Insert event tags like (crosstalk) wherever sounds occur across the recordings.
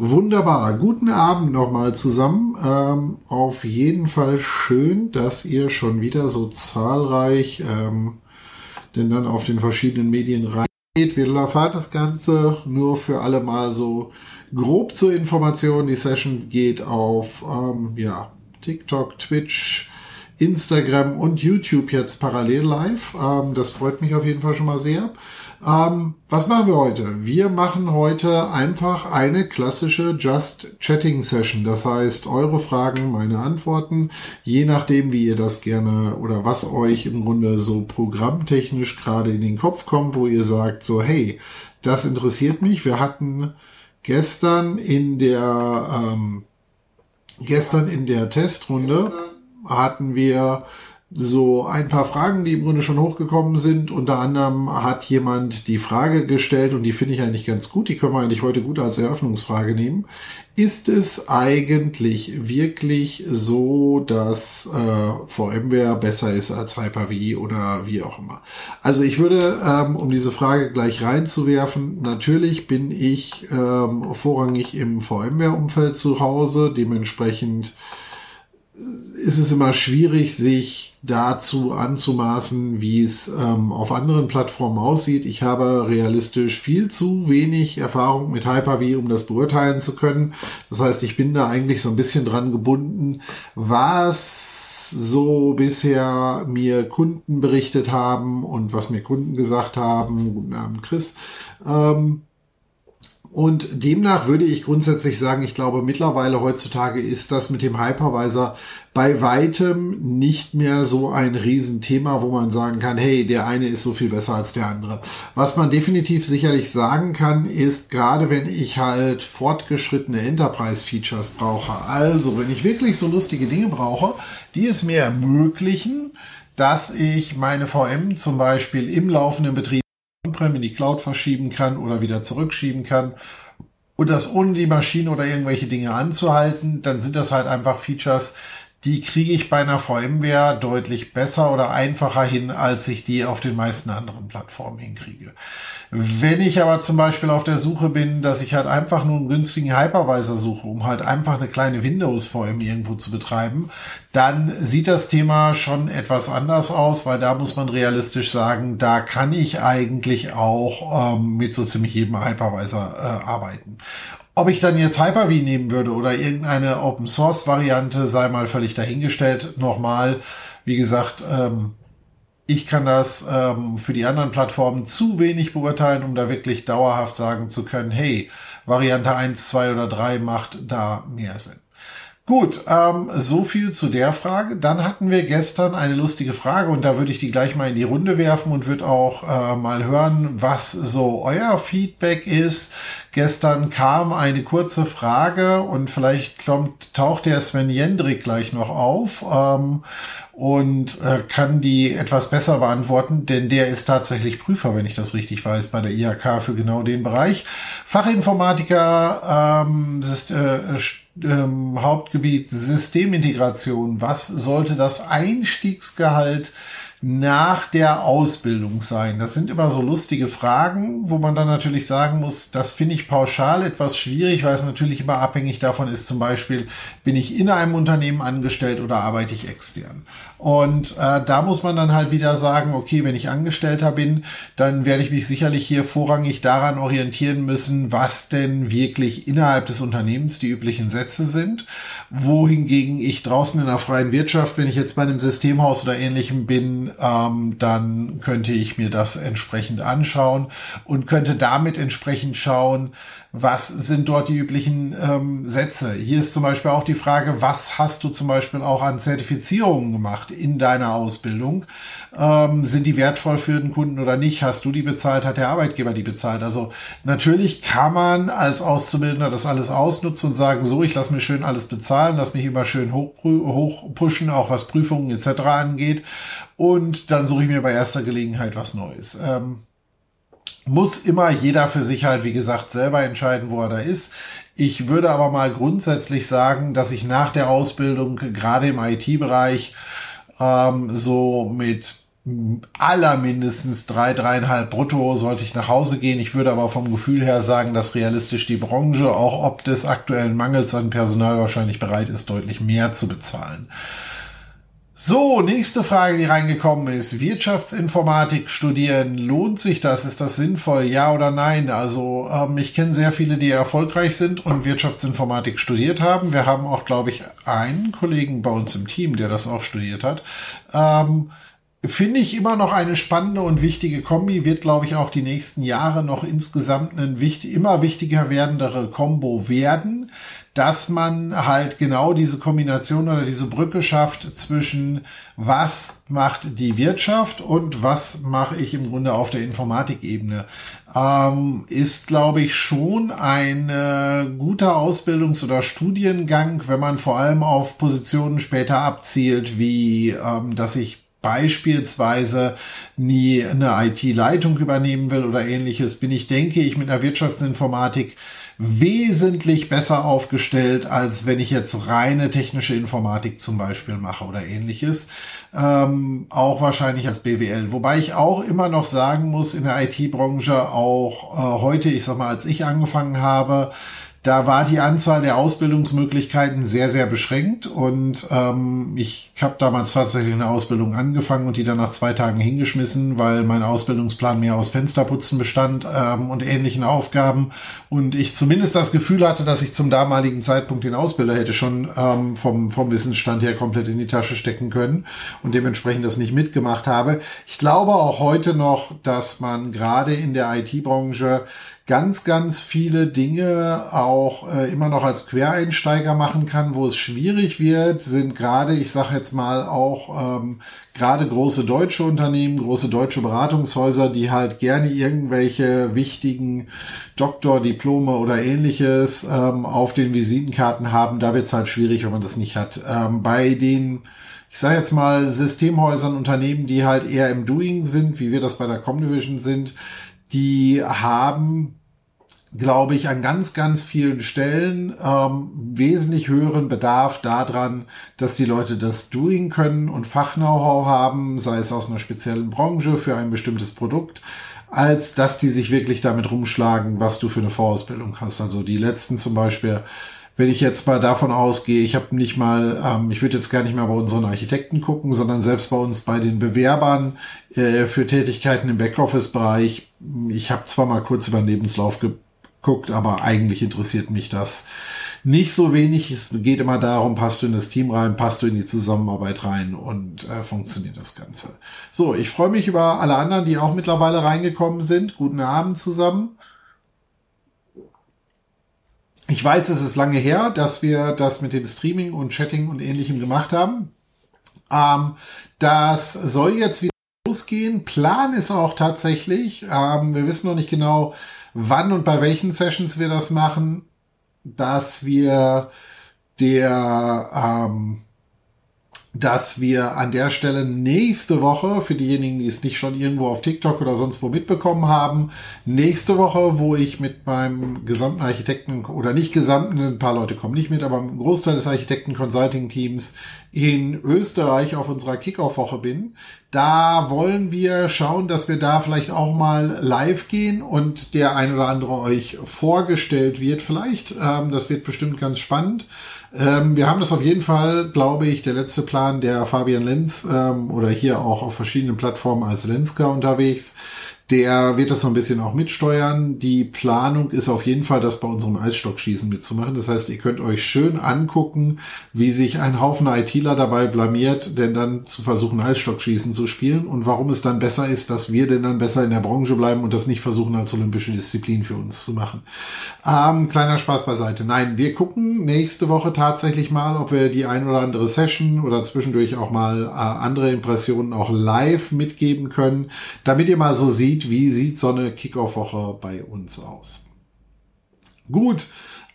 Wunderbar. Guten Abend nochmal zusammen. Ähm, auf jeden Fall schön, dass ihr schon wieder so zahlreich ähm, denn dann auf den verschiedenen Medien reingeht. Wir erfahren das Ganze nur für alle mal so grob zur Information. Die Session geht auf ähm, ja, TikTok, Twitch, Instagram und YouTube jetzt parallel live. Ähm, das freut mich auf jeden Fall schon mal sehr. Ähm, was machen wir heute? Wir machen heute einfach eine klassische Just Chatting Session. Das heißt, eure Fragen, meine Antworten, je nachdem, wie ihr das gerne oder was euch im Grunde so programmtechnisch gerade in den Kopf kommt, wo ihr sagt, so, hey, das interessiert mich. Wir hatten gestern in der, ähm, gestern in der Testrunde hatten wir so ein paar Fragen, die im Grunde schon hochgekommen sind. Unter anderem hat jemand die Frage gestellt und die finde ich eigentlich ganz gut. Die können wir eigentlich heute gut als Eröffnungsfrage nehmen. Ist es eigentlich wirklich so, dass äh, VMware besser ist als Hyper-V oder wie auch immer? Also ich würde, ähm, um diese Frage gleich reinzuwerfen, natürlich bin ich ähm, vorrangig im VMware-Umfeld zu Hause. Dementsprechend ist es immer schwierig, sich dazu anzumaßen, wie es ähm, auf anderen Plattformen aussieht. Ich habe realistisch viel zu wenig Erfahrung mit Hyper-V, um das beurteilen zu können. Das heißt, ich bin da eigentlich so ein bisschen dran gebunden, was so bisher mir Kunden berichtet haben und was mir Kunden gesagt haben. Guten Abend, Chris. Ähm, und demnach würde ich grundsätzlich sagen, ich glaube, mittlerweile heutzutage ist das mit dem Hypervisor bei weitem nicht mehr so ein Riesenthema, wo man sagen kann, hey, der eine ist so viel besser als der andere. Was man definitiv sicherlich sagen kann, ist, gerade wenn ich halt fortgeschrittene Enterprise-Features brauche, also wenn ich wirklich so lustige Dinge brauche, die es mir ermöglichen, dass ich meine VM zum Beispiel im laufenden Betrieb on-prem in die Cloud verschieben kann oder wieder zurückschieben kann. Und das ohne die Maschine oder irgendwelche Dinge anzuhalten, dann sind das halt einfach Features, die kriege ich bei einer VMware deutlich besser oder einfacher hin, als ich die auf den meisten anderen Plattformen hinkriege. Wenn ich aber zum Beispiel auf der Suche bin, dass ich halt einfach nur einen günstigen Hypervisor suche, um halt einfach eine kleine Windows-VM irgendwo zu betreiben, dann sieht das Thema schon etwas anders aus, weil da muss man realistisch sagen, da kann ich eigentlich auch ähm, mit so ziemlich jedem Hypervisor äh, arbeiten. Ob ich dann jetzt Hyper-V nehmen würde oder irgendeine Open-Source-Variante, sei mal völlig dahingestellt. Nochmal, wie gesagt, ähm, ich kann das ähm, für die anderen Plattformen zu wenig beurteilen, um da wirklich dauerhaft sagen zu können, hey, Variante 1, 2 oder 3 macht da mehr Sinn. Gut, ähm, so viel zu der Frage. Dann hatten wir gestern eine lustige Frage und da würde ich die gleich mal in die Runde werfen und würde auch äh, mal hören, was so euer Feedback ist. Gestern kam eine kurze Frage und vielleicht kommt, taucht der Sven Jendrik gleich noch auf. Ähm, und äh, kann die etwas besser beantworten, denn der ist tatsächlich Prüfer, wenn ich das richtig weiß, bei der IHK für genau den Bereich. Fachinformatiker, ähm, ist, äh, ähm, Hauptgebiet Systemintegration. Was sollte das Einstiegsgehalt nach der Ausbildung sein? Das sind immer so lustige Fragen, wo man dann natürlich sagen muss, das finde ich pauschal etwas schwierig, weil es natürlich immer abhängig davon ist, zum Beispiel, bin ich in einem Unternehmen angestellt oder arbeite ich extern? Und äh, da muss man dann halt wieder sagen, okay, wenn ich Angestellter bin, dann werde ich mich sicherlich hier vorrangig daran orientieren müssen, was denn wirklich innerhalb des Unternehmens die üblichen Sätze sind. Wohingegen ich draußen in der freien Wirtschaft, wenn ich jetzt bei einem Systemhaus oder ähnlichem bin, ähm, dann könnte ich mir das entsprechend anschauen und könnte damit entsprechend schauen, was sind dort die üblichen ähm, Sätze. Hier ist zum Beispiel auch die Frage, was hast du zum Beispiel auch an Zertifizierungen gemacht in deiner Ausbildung? Ähm, sind die wertvoll für den Kunden oder nicht? Hast du die bezahlt? Hat der Arbeitgeber die bezahlt? Also natürlich kann man als Auszubildender das alles ausnutzen und sagen, so, ich lasse mir schön alles bezahlen, lass mich immer schön hoch, hoch pushen, auch was Prüfungen etc. angeht. Und dann suche ich mir bei erster Gelegenheit was Neues. Ähm, muss immer jeder für sich halt, wie gesagt, selber entscheiden, wo er da ist. Ich würde aber mal grundsätzlich sagen, dass ich nach der Ausbildung, gerade im IT-Bereich, ähm, so mit allermindestens drei, dreieinhalb brutto sollte ich nach Hause gehen. Ich würde aber vom Gefühl her sagen, dass realistisch die Branche, auch ob des aktuellen Mangels an Personal wahrscheinlich bereit ist, deutlich mehr zu bezahlen. So, nächste Frage, die reingekommen ist. Wirtschaftsinformatik studieren, lohnt sich das? Ist das sinnvoll? Ja oder nein? Also ähm, ich kenne sehr viele, die erfolgreich sind und Wirtschaftsinformatik studiert haben. Wir haben auch, glaube ich, einen Kollegen bei uns im Team, der das auch studiert hat. Ähm, Finde ich immer noch eine spannende und wichtige Kombi, wird, glaube ich, auch die nächsten Jahre noch insgesamt ein wichtig, immer wichtiger werdendere Combo werden dass man halt genau diese Kombination oder diese Brücke schafft zwischen was macht die Wirtschaft und was mache ich im Grunde auf der Informatikebene. Ähm, ist, glaube ich, schon ein äh, guter Ausbildungs- oder Studiengang, wenn man vor allem auf Positionen später abzielt, wie ähm, dass ich beispielsweise nie eine IT-Leitung übernehmen will oder ähnliches, bin ich, denke ich, mit einer Wirtschaftsinformatik wesentlich besser aufgestellt, als wenn ich jetzt reine technische Informatik zum Beispiel mache oder ähnliches. Ähm, auch wahrscheinlich als BWL. Wobei ich auch immer noch sagen muss, in der IT-Branche auch äh, heute, ich sag mal, als ich angefangen habe, da war die Anzahl der Ausbildungsmöglichkeiten sehr, sehr beschränkt und ähm, ich habe damals tatsächlich eine Ausbildung angefangen und die dann nach zwei Tagen hingeschmissen, weil mein Ausbildungsplan mehr aus Fensterputzen bestand ähm, und ähnlichen Aufgaben und ich zumindest das Gefühl hatte, dass ich zum damaligen Zeitpunkt den Ausbilder hätte schon ähm, vom, vom Wissensstand her komplett in die Tasche stecken können und dementsprechend das nicht mitgemacht habe. Ich glaube auch heute noch, dass man gerade in der IT-Branche ganz, ganz viele Dinge auch äh, immer noch als Quereinsteiger machen kann. Wo es schwierig wird, sind gerade, ich sage jetzt mal auch ähm, gerade große deutsche Unternehmen, große deutsche Beratungshäuser, die halt gerne irgendwelche wichtigen Doktordiplome oder ähnliches ähm, auf den Visitenkarten haben. Da wird es halt schwierig, wenn man das nicht hat. Ähm, bei den ich sage jetzt mal Systemhäusern, Unternehmen, die halt eher im Doing sind, wie wir das bei der Comdivision sind, die haben glaube ich, an ganz, ganz vielen Stellen ähm, wesentlich höheren Bedarf daran, dass die Leute das Doing können und Fachknow-how haben, sei es aus einer speziellen Branche für ein bestimmtes Produkt, als dass die sich wirklich damit rumschlagen, was du für eine Vorausbildung hast. Also die letzten zum Beispiel, wenn ich jetzt mal davon ausgehe, ich habe nicht mal, ähm, ich würde jetzt gar nicht mehr bei unseren Architekten gucken, sondern selbst bei uns bei den Bewerbern äh, für Tätigkeiten im Backoffice-Bereich. Ich habe zwar mal kurz über den Lebenslauf ge guckt, aber eigentlich interessiert mich das nicht so wenig. Es geht immer darum, passt du in das Team rein, passt du in die Zusammenarbeit rein und äh, funktioniert das Ganze. So, ich freue mich über alle anderen, die auch mittlerweile reingekommen sind. Guten Abend zusammen. Ich weiß, es ist lange her, dass wir das mit dem Streaming und Chatting und ähnlichem gemacht haben. Ähm, das soll jetzt wieder losgehen. Plan ist auch tatsächlich, ähm, wir wissen noch nicht genau, wann und bei welchen Sessions wir das machen, dass wir der ähm, dass wir an der Stelle nächste Woche, für diejenigen, die es nicht schon irgendwo auf TikTok oder sonst wo mitbekommen haben, nächste Woche, wo ich mit meinem gesamten Architekten oder nicht gesamten, ein paar Leute kommen nicht mit, aber ein Großteil des Architekten-Consulting-Teams in Österreich auf unserer Kickoff-Woche bin. Da wollen wir schauen, dass wir da vielleicht auch mal live gehen und der ein oder andere euch vorgestellt wird vielleicht. Ähm, das wird bestimmt ganz spannend. Ähm, wir haben das auf jeden Fall, glaube ich, der letzte Plan der Fabian Lenz ähm, oder hier auch auf verschiedenen Plattformen als Lenska unterwegs. Der wird das so ein bisschen auch mitsteuern. Die Planung ist auf jeden Fall, das bei unserem Eisstockschießen mitzumachen. Das heißt, ihr könnt euch schön angucken, wie sich ein Haufen ITler dabei blamiert, denn dann zu versuchen, Eisstockschießen zu spielen und warum es dann besser ist, dass wir denn dann besser in der Branche bleiben und das nicht versuchen, als olympische Disziplin für uns zu machen. Ähm, kleiner Spaß beiseite. Nein, wir gucken nächste Woche tatsächlich mal, ob wir die ein oder andere Session oder zwischendurch auch mal äh, andere Impressionen auch live mitgeben können, damit ihr mal so seht, sieht, wie sieht so eine Kickoff-Woche bei uns aus. Gut,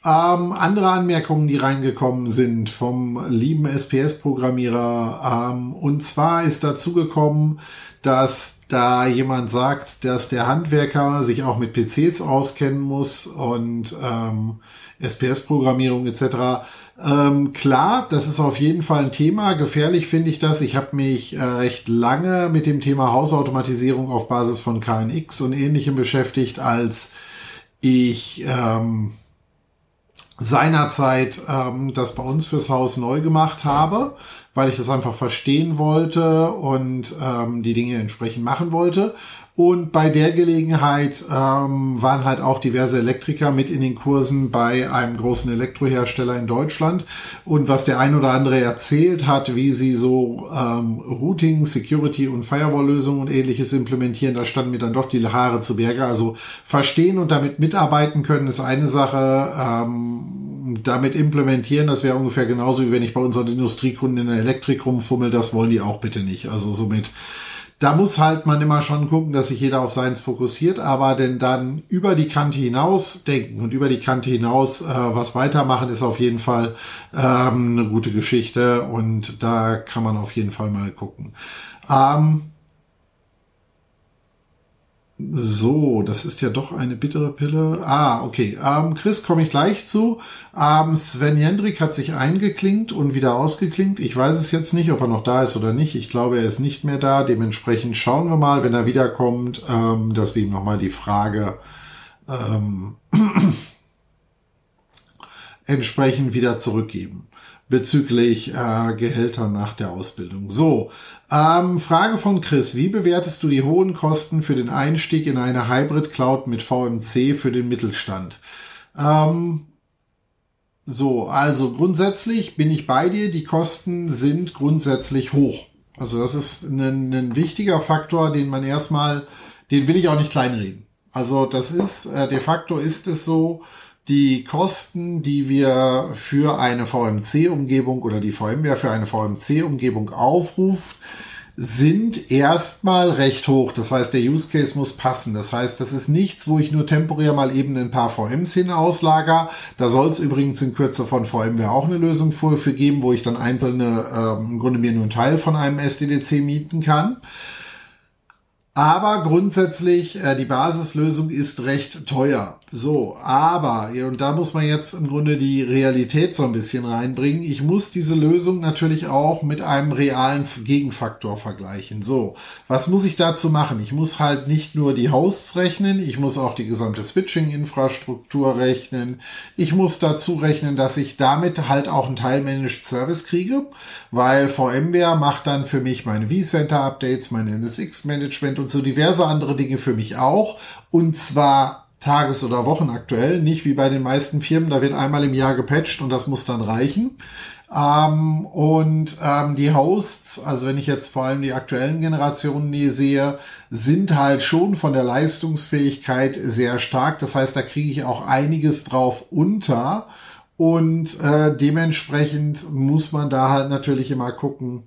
ähm, andere Anmerkungen, die reingekommen sind vom lieben SPS-Programmierer. Ähm, und zwar ist dazu gekommen, dass da jemand sagt, dass der Handwerker sich auch mit PCs auskennen muss und ähm, SPS-Programmierung etc. Ähm, klar, das ist auf jeden Fall ein Thema. Gefährlich finde ich das. Ich habe mich äh, recht lange mit dem Thema Hausautomatisierung auf Basis von KNX und ähnlichem beschäftigt, als ich ähm, seinerzeit ähm, das bei uns fürs Haus neu gemacht habe, weil ich das einfach verstehen wollte und ähm, die Dinge entsprechend machen wollte. Und bei der Gelegenheit ähm, waren halt auch diverse Elektriker mit in den Kursen bei einem großen Elektrohersteller in Deutschland. Und was der ein oder andere erzählt hat, wie sie so ähm, Routing, Security und Firewall-Lösungen und ähnliches implementieren, da standen mir dann doch die Haare zu Berge. Also verstehen und damit mitarbeiten können ist eine Sache. Ähm, damit implementieren, das wäre ungefähr genauso wie wenn ich bei unseren Industriekunden in der Elektrik rumfummel, das wollen die auch bitte nicht. Also somit da muss halt man immer schon gucken, dass sich jeder auf seins fokussiert, aber denn dann über die Kante hinaus denken und über die Kante hinaus äh, was weitermachen, ist auf jeden Fall ähm, eine gute Geschichte und da kann man auf jeden Fall mal gucken. Ähm, so, das ist ja doch eine bittere Pille. Ah, okay. Ähm, Chris, komme ich gleich zu. Ähm, Sven Jendrik hat sich eingeklinkt und wieder ausgeklinkt. Ich weiß es jetzt nicht, ob er noch da ist oder nicht. Ich glaube, er ist nicht mehr da. Dementsprechend schauen wir mal, wenn er wiederkommt, ähm, dass wir ihm nochmal die Frage ähm, (clears throat) entsprechend wieder zurückgeben bezüglich äh, Gehälter nach der Ausbildung. So, ähm, Frage von Chris. Wie bewertest du die hohen Kosten für den Einstieg in eine Hybrid Cloud mit VMC für den Mittelstand? Ähm, so, also grundsätzlich bin ich bei dir. Die Kosten sind grundsätzlich hoch. Also das ist ein, ein wichtiger Faktor, den man erstmal, den will ich auch nicht kleinreden. Also das ist, äh, de facto ist es so, die Kosten, die wir für eine VMC-Umgebung oder die VMware für eine VMC-Umgebung aufruft, sind erstmal recht hoch. Das heißt, der Use Case muss passen. Das heißt, das ist nichts, wo ich nur temporär mal eben ein paar VMs hin auslager. Da soll es übrigens in Kürze von VMware auch eine Lösung für, geben, wo ich dann einzelne, ähm, im Grunde mir nur einen Teil von einem SDDC mieten kann. Aber grundsätzlich, äh, die Basislösung ist recht teuer. So, aber, und da muss man jetzt im Grunde die Realität so ein bisschen reinbringen. Ich muss diese Lösung natürlich auch mit einem realen Gegenfaktor vergleichen. So, was muss ich dazu machen? Ich muss halt nicht nur die Hosts rechnen, ich muss auch die gesamte Switching-Infrastruktur rechnen. Ich muss dazu rechnen, dass ich damit halt auch einen Teil Managed Service kriege, weil VMware macht dann für mich meine vCenter-Updates, mein NSX-Management und so diverse andere Dinge für mich auch. Und zwar tages- oder wochenaktuell, nicht wie bei den meisten Firmen, da wird einmal im Jahr gepatcht und das muss dann reichen. Ähm, und ähm, die Hosts, also wenn ich jetzt vor allem die aktuellen Generationen nie sehe, sind halt schon von der Leistungsfähigkeit sehr stark. Das heißt, da kriege ich auch einiges drauf unter. Und äh, dementsprechend muss man da halt natürlich immer gucken,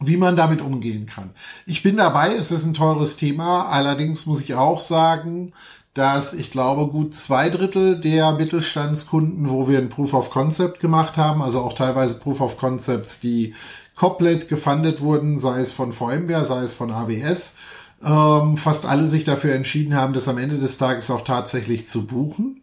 wie man damit umgehen kann. Ich bin dabei, es ist ein teures Thema. Allerdings muss ich auch sagen, dass ich glaube, gut zwei Drittel der Mittelstandskunden, wo wir ein Proof of Concept gemacht haben, also auch teilweise Proof of Concepts, die komplett gefundet wurden, sei es von VMware, sei es von AWS, ähm, fast alle sich dafür entschieden haben, das am Ende des Tages auch tatsächlich zu buchen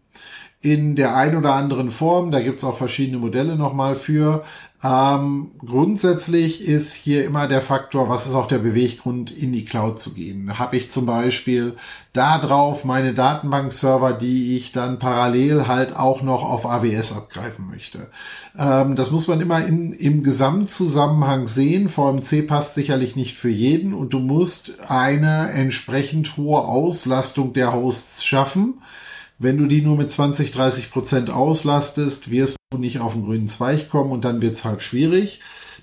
in der ein oder anderen Form. Da gibt's auch verschiedene Modelle nochmal für. Ähm, grundsätzlich ist hier immer der Faktor, was ist auch der Beweggrund, in die Cloud zu gehen. Habe ich zum Beispiel da drauf meine Datenbankserver, die ich dann parallel halt auch noch auf AWS abgreifen möchte. Ähm, das muss man immer in, im Gesamtzusammenhang sehen. VMC passt sicherlich nicht für jeden und du musst eine entsprechend hohe Auslastung der Hosts schaffen wenn du die nur mit 20, 30 Prozent auslastest, wirst du nicht auf den grünen Zweig kommen und dann wird es halt schwierig.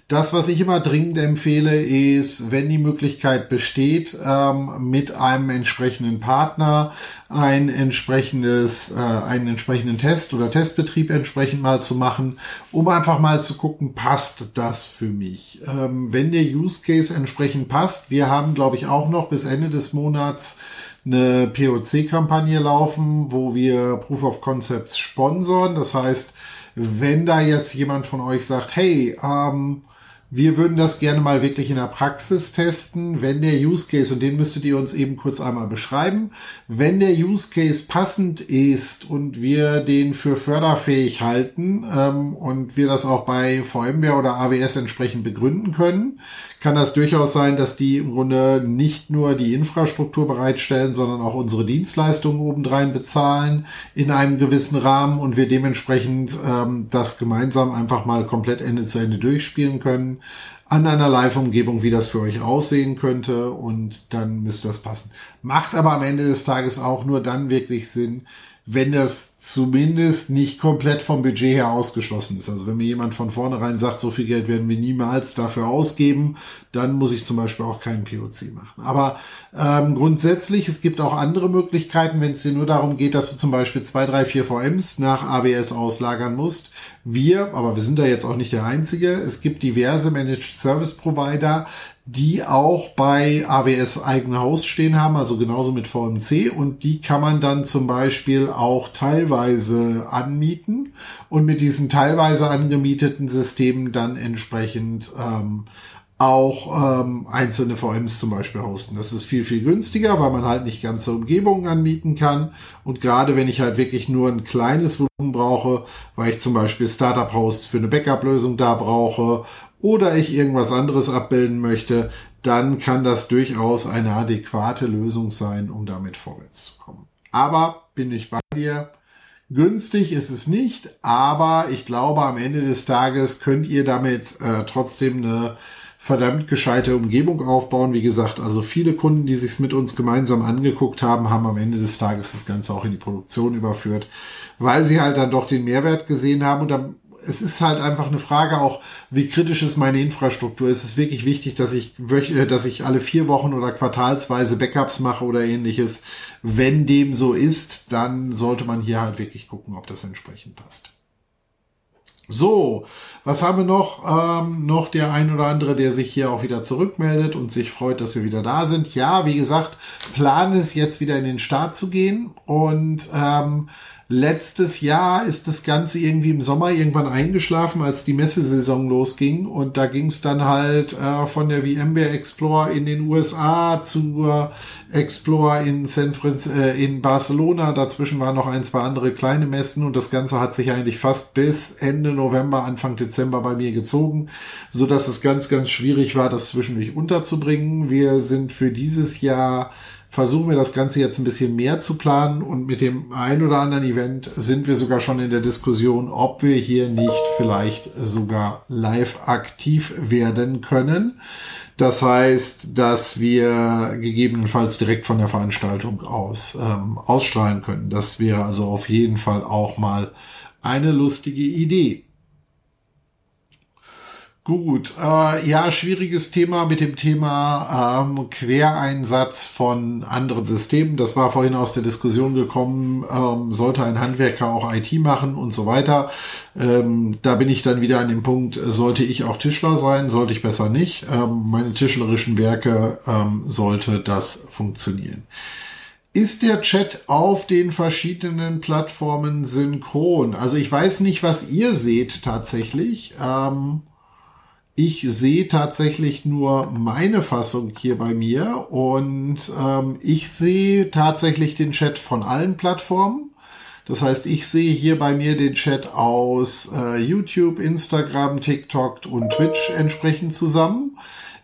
Das, was ich immer dringend empfehle, ist, wenn die Möglichkeit besteht, ähm, mit einem entsprechenden Partner ein entsprechendes, äh, einen entsprechenden Test oder Testbetrieb entsprechend mal zu machen, um einfach mal zu gucken, passt das für mich? Ähm, wenn der Use Case entsprechend passt, wir haben, glaube ich, auch noch bis Ende des Monats eine POC-Kampagne laufen, wo wir Proof of Concepts sponsoren. Das heißt, wenn da jetzt jemand von euch sagt, hey, ähm, Wir würden das gerne mal wirklich in der Praxis testen, wenn der Use Case, und den müsstet ihr uns eben kurz einmal beschreiben, wenn der Use Case passend ist und wir den für förderfähig halten ähm, und wir das auch bei VMware oder AWS entsprechend begründen können, kann das durchaus sein, dass die im Grunde nicht nur die Infrastruktur bereitstellen, sondern auch unsere Dienstleistungen obendrein bezahlen in einem gewissen Rahmen und wir dementsprechend ähm, das gemeinsam einfach mal komplett Ende zu Ende durchspielen können an einer Live-Umgebung, wie das für euch aussehen könnte und dann müsste das passen. Macht aber am Ende des Tages auch nur dann wirklich Sinn, wenn das zumindest nicht komplett vom Budget her ausgeschlossen ist. Also wenn mir jemand von vornherein sagt, so viel Geld werden wir niemals dafür ausgeben, dann muss ich zum Beispiel auch keinen POC machen. Aber ähm, grundsätzlich, es gibt auch andere Möglichkeiten, wenn es dir nur darum geht, dass du zum Beispiel zwei, drei, vier VMs nach AWS auslagern musst. Wir, aber wir sind da jetzt auch nicht der Einzige, es gibt diverse Managed Service Provider, die auch bei AWS eigene Haus stehen haben, also genauso mit VMC und die kann man dann zum Beispiel auch teilweise anmieten und mit diesen teilweise angemieteten Systemen dann entsprechend ähm, auch ähm, einzelne VMs zum Beispiel hosten. Das ist viel, viel günstiger, weil man halt nicht ganze Umgebungen anmieten kann. Und gerade wenn ich halt wirklich nur ein kleines Volumen brauche, weil ich zum Beispiel Startup-Hosts für eine Backup-Lösung da brauche oder ich irgendwas anderes abbilden möchte, dann kann das durchaus eine adäquate Lösung sein, um damit vorwärts zu kommen. Aber bin ich bei dir. Günstig ist es nicht, aber ich glaube, am Ende des Tages könnt ihr damit äh, trotzdem eine verdammt gescheite Umgebung aufbauen. Wie gesagt, also viele Kunden, die sich's mit uns gemeinsam angeguckt haben, haben am Ende des Tages das Ganze auch in die Produktion überführt, weil sie halt dann doch den Mehrwert gesehen haben und dann es ist halt einfach eine Frage auch, wie kritisch ist meine Infrastruktur. Es ist wirklich wichtig, dass ich, äh, dass ich alle vier Wochen oder quartalsweise Backups mache oder ähnliches. Wenn dem so ist, dann sollte man hier halt wirklich gucken, ob das entsprechend passt. So, was haben wir noch? Ähm, noch der ein oder andere, der sich hier auch wieder zurückmeldet und sich freut, dass wir wieder da sind. Ja, wie gesagt, Plan ist jetzt wieder in den Start zu gehen und ähm, Letztes Jahr ist das Ganze irgendwie im Sommer irgendwann eingeschlafen, als die Messesaison losging. Und da ging es dann halt äh, von der VMware Explorer in den USA zur Explorer in, San Franz äh, in Barcelona. Dazwischen waren noch ein, zwei andere kleine Messen und das Ganze hat sich eigentlich fast bis Ende November, Anfang Dezember bei mir gezogen, so dass es ganz, ganz schwierig war, das zwischendurch unterzubringen. Wir sind für dieses Jahr versuchen wir das Ganze jetzt ein bisschen mehr zu planen und mit dem ein oder anderen Event sind wir sogar schon in der Diskussion, ob wir hier nicht vielleicht sogar live aktiv werden können. Das heißt, dass wir gegebenenfalls direkt von der Veranstaltung aus ähm, ausstrahlen können. Das wäre also auf jeden Fall auch mal eine lustige Idee. Gut, äh, ja, schwieriges Thema mit dem Thema ähm, Quereinsatz von anderen Systemen. Das war vorhin aus der Diskussion gekommen, ähm, sollte ein Handwerker auch IT machen und so weiter. Ähm, da bin ich dann wieder an dem Punkt, sollte ich auch Tischler sein, sollte ich besser nicht. Ähm, meine tischlerischen Werke ähm, sollte das funktionieren. Ist der Chat auf den verschiedenen Plattformen synchron? Also ich weiß nicht, was ihr seht tatsächlich. Ähm, ich sehe tatsächlich nur meine Fassung hier bei mir und ähm, ich sehe tatsächlich den Chat von allen Plattformen. Das heißt, ich sehe hier bei mir den Chat aus äh, YouTube, Instagram, TikTok und Twitch entsprechend zusammen.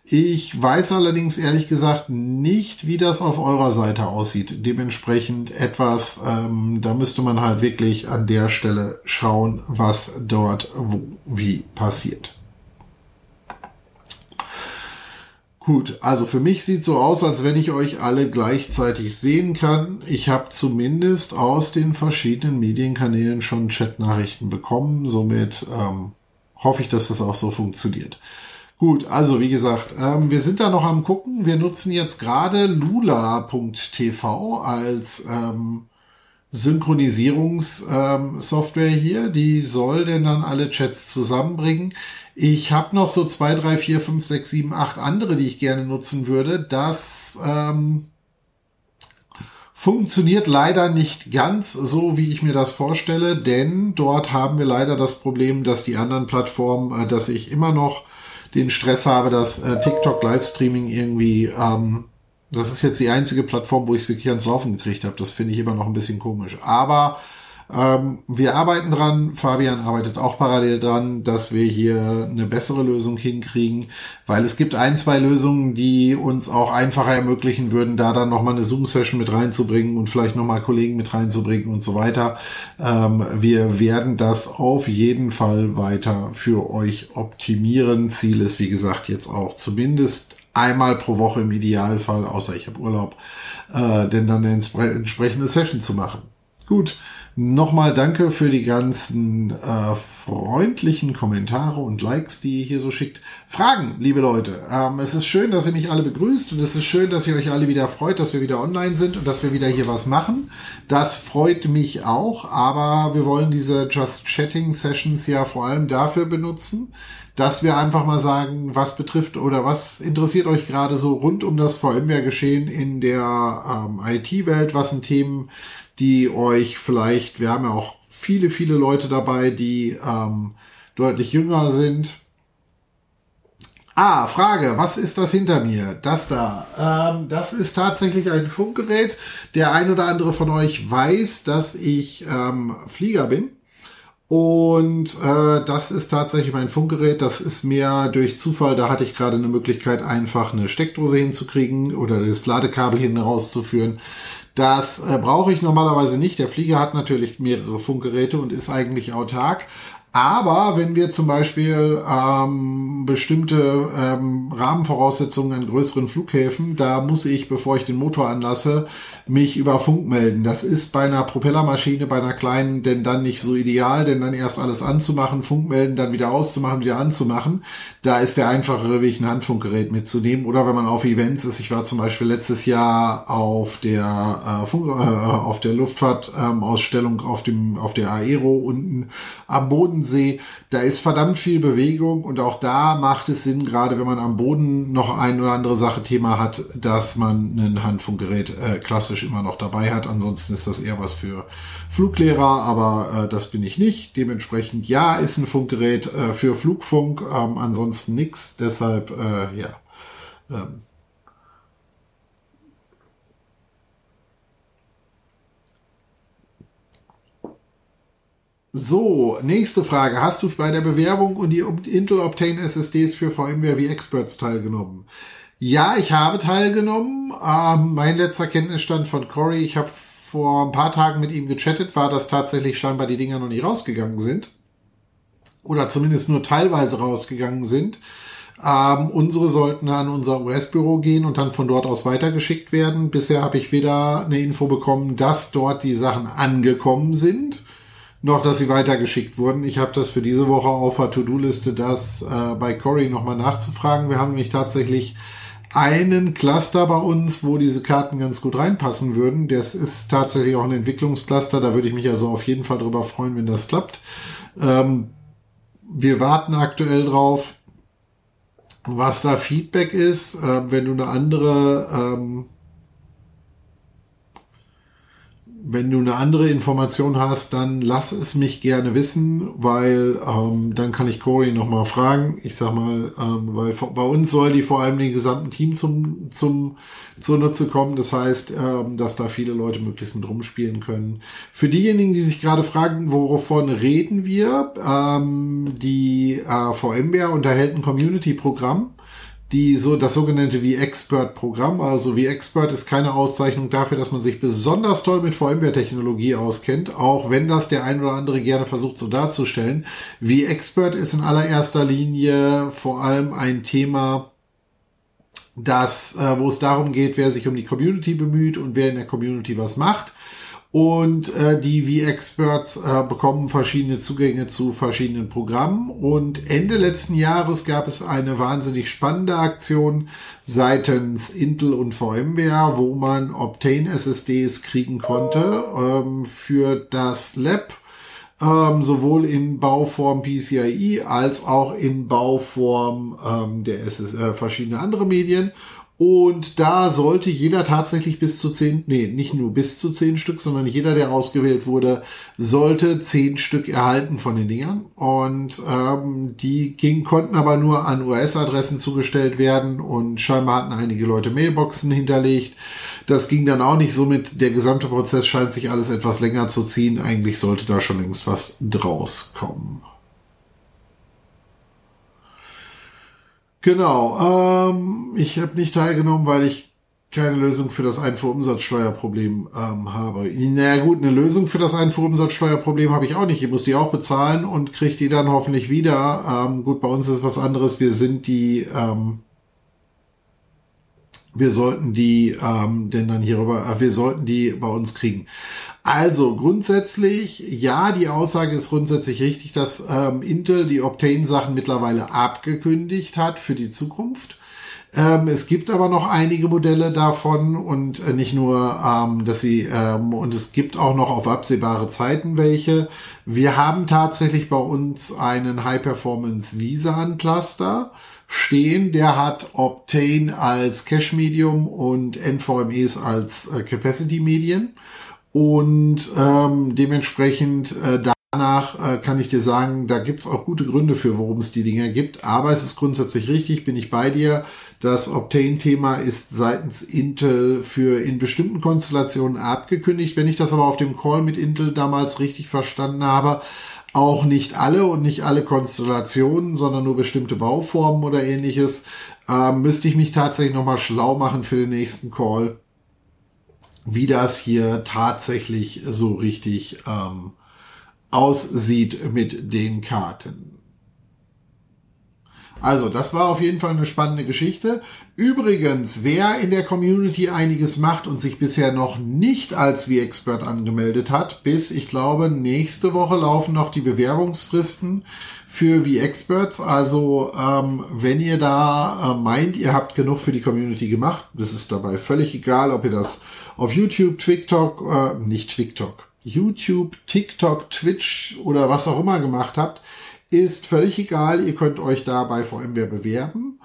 Ich weiß allerdings ehrlich gesagt nicht, wie das auf eurer Seite aussieht. Dementsprechend etwas, ähm, da müsste man halt wirklich an der Stelle schauen, was dort wo, wie passiert. Gut, also für mich sieht so aus, als wenn ich euch alle gleichzeitig sehen kann. Ich habe zumindest aus den verschiedenen Medienkanälen schon Chatnachrichten bekommen. Somit ähm, hoffe ich, dass das auch so funktioniert. Gut, also wie gesagt, ähm, wir sind da noch am gucken. Wir nutzen jetzt gerade lula.tv als ähm, Synchronisierungssoftware ähm, hier. Die soll denn dann alle Chats zusammenbringen. Ich habe noch so zwei, drei, vier, fünf, sechs, sieben, acht andere, die ich gerne nutzen würde. Das ähm, funktioniert leider nicht ganz so, wie ich mir das vorstelle, denn dort haben wir leider das Problem, dass die anderen Plattformen, äh, dass ich immer noch den Stress habe, dass äh, TikTok Livestreaming irgendwie, ähm, das ist jetzt die einzige Plattform, wo ich es wirklich ans Laufen gekriegt habe. Das finde ich immer noch ein bisschen komisch. Aber ähm, wir arbeiten dran, Fabian arbeitet auch parallel dran, dass wir hier eine bessere Lösung hinkriegen, weil es gibt ein, zwei Lösungen, die uns auch einfacher ermöglichen würden, da dann nochmal eine Zoom-Session mit reinzubringen und vielleicht nochmal Kollegen mit reinzubringen und so weiter. Ähm, wir werden das auf jeden Fall weiter für euch optimieren. Ziel ist, wie gesagt, jetzt auch zumindest einmal pro Woche im Idealfall, außer ich habe Urlaub, äh, denn dann eine entsprechende Session zu machen. Gut, Nochmal danke für die ganzen äh, freundlichen Kommentare und Likes, die ihr hier so schickt. Fragen, liebe Leute. Ähm, es ist schön, dass ihr mich alle begrüßt und es ist schön, dass ihr euch alle wieder freut, dass wir wieder online sind und dass wir wieder hier was machen. Das freut mich auch, aber wir wollen diese Just Chatting Sessions ja vor allem dafür benutzen, dass wir einfach mal sagen, was betrifft oder was interessiert euch gerade so rund um das VMware-Geschehen in der ähm, IT-Welt, was sind Themen, die euch vielleicht, wir haben ja auch viele, viele Leute dabei, die ähm, deutlich jünger sind. Ah, Frage, was ist das hinter mir? Das da. Ähm, das ist tatsächlich ein Funkgerät. Der ein oder andere von euch weiß, dass ich ähm, Flieger bin. Und äh, das ist tatsächlich mein Funkgerät. Das ist mir durch Zufall, da hatte ich gerade eine Möglichkeit, einfach eine Steckdose hinzukriegen oder das Ladekabel hinten rauszuführen. Das äh, brauche ich normalerweise nicht. Der Flieger hat natürlich mehrere Funkgeräte und ist eigentlich autark. Aber wenn wir zum Beispiel ähm, bestimmte ähm, Rahmenvoraussetzungen an größeren Flughäfen, da muss ich, bevor ich den Motor anlasse, mich über Funk melden. Das ist bei einer Propellermaschine, bei einer kleinen, denn dann nicht so ideal, denn dann erst alles anzumachen, Funk melden, dann wieder auszumachen, wieder anzumachen. Da ist der einfachere Weg, ein Handfunkgerät mitzunehmen. Oder wenn man auf Events ist, ich war zum Beispiel letztes Jahr auf der, äh, Funk, äh, auf der Luftfahrtausstellung ähm, auf dem, auf der Aero unten am Bodensee. Da ist verdammt viel Bewegung und auch da macht es Sinn, gerade wenn man am Boden noch ein oder andere Sache Thema hat, dass man ein Handfunkgerät äh, klassisch theoretisch immer noch dabei hat. Ansonsten ist das eher was für Fluglehrer, aber äh, das bin ich nicht. Dementsprechend ja, ist ein Funkgerät äh, für Flugfunk, ähm, ansonsten nichts. Deshalb äh, ja. Ähm, So, nächste Frage. Hast du bei der Bewerbung und die Intel Optane SSDs für VMware wie Experts teilgenommen? Ja, ich habe teilgenommen. Ähm, mein letzter Kenntnisstand von Cory, ich habe vor ein paar Tagen mit ihm gechattet, war, dass tatsächlich scheinbar die Dinger noch nicht rausgegangen sind. Oder zumindest nur teilweise rausgegangen sind. Ähm, unsere sollten an unser US-Büro gehen und dann von dort aus weitergeschickt werden. Bisher habe ich weder eine Info bekommen, dass dort die Sachen angekommen sind, noch dass sie weitergeschickt wurden. Ich habe das für diese Woche auf der To-Do-Liste, das äh, bei Cory nochmal nachzufragen. Wir haben nämlich tatsächlich einen Cluster bei uns, wo diese Karten ganz gut reinpassen würden. Das ist tatsächlich auch ein Entwicklungscluster. Da würde ich mich also auf jeden Fall drüber freuen, wenn das klappt. Ähm, wir warten aktuell drauf, was da Feedback ist. Äh, wenn du eine andere ähm, wenn du eine andere Information hast, dann lass es mich gerne wissen, weil ähm, dann kann ich Corey nochmal fragen. Ich sag mal, ähm, weil bei uns soll die vor allem den gesamten Team zum, zum, zur Nutze kommen. Das heißt, ähm, dass da viele Leute möglichst mit rumspielen können. Für diejenigen, die sich gerade fragen, wovon reden wir, ähm, die äh, VMware unterhält ein Community-Programm die so das sogenannte V-Expert-Programm. Also V-Expert ist keine Auszeichnung dafür, dass man sich besonders toll mit VMware-Technologie auskennt, auch wenn das der ein oder andere gerne versucht so darzustellen. V-Expert ist in allererster Linie vor allem ein Thema, das, äh, wo es darum geht, wer sich um die Community bemüht und wer in der Community was macht. Und äh, die V-Experts äh, bekommen verschiedene Zugänge zu verschiedenen Programmen. Und Ende letzten Jahres gab es eine wahnsinnig spannende Aktion seitens Intel und VMware, wo man Optane SSDs kriegen konnte ähm, für das Lab. Ähm, sowohl in Bauform PCIe als auch in Bauform ähm, der SS, äh, verschiedene andere Medien. Und da sollte jeder tatsächlich bis zu zehn, nee, nicht nur bis zu zehn Stück, sondern jeder, der ausgewählt wurde, sollte zehn Stück erhalten von den Dingern. Und ähm, die ging, konnten aber nur an US-Adressen zugestellt werden und scheinbar hatten einige Leute Mailboxen hinterlegt. Das ging dann auch nicht so mit. Der gesamte Prozess scheint sich alles etwas länger zu ziehen. Eigentlich sollte da schon längst was draus kommen. Genau. Ähm, ich habe nicht teilgenommen, weil ich keine Lösung für das Einfuhrumsatzsteuerproblem ähm, habe. Naja gut, eine Lösung für das Einfuhrumsatzsteuerproblem habe ich auch nicht. Ich muss die auch bezahlen und kriege die dann hoffentlich wieder. Ähm, gut, bei uns ist was anderes. Wir sind die, ähm, wir sollten die, ähm, denn dann hierüber, äh, wir sollten die bei uns kriegen. Also grundsätzlich, ja, die Aussage ist grundsätzlich richtig, dass ähm, Intel die Optane-Sachen mittlerweile abgekündigt hat für die Zukunft. Ähm, es gibt aber noch einige Modelle davon und äh, nicht nur, ähm, dass sie, ähm, und es gibt auch noch auf absehbare Zeiten welche. Wir haben tatsächlich bei uns einen High-Performance Visa Cluster stehen. Der hat Optane als Cache-Medium und NVMEs als äh, Capacity-Medien. Und ähm, dementsprechend äh, danach äh, kann ich dir sagen, da gibt's auch gute Gründe für, worum es die Dinger gibt. Aber es ist grundsätzlich richtig, bin ich bei dir. Das Optane-Thema ist seitens Intel für in bestimmten Konstellationen abgekündigt. Wenn ich das aber auf dem Call mit Intel damals richtig verstanden habe, auch nicht alle und nicht alle Konstellationen, sondern nur bestimmte Bauformen oder ähnliches, äh, müsste ich mich tatsächlich nochmal schlau machen für den nächsten Call wie das hier tatsächlich so richtig ähm, aussieht mit den Karten. Also, das war auf jeden Fall eine spannende Geschichte. Übrigens, wer in der Community einiges macht und sich bisher noch nicht als V-Expert angemeldet hat, bis ich glaube, nächste Woche laufen noch die Bewerbungsfristen für V-Experts. Also, ähm, wenn ihr da äh, meint, ihr habt genug für die Community gemacht, das ist dabei völlig egal, ob ihr das auf YouTube, TikTok, äh, nicht TikTok, YouTube, TikTok, Twitch oder was auch immer gemacht habt, ist völlig egal. Ihr könnt euch da bei VMware bewerben.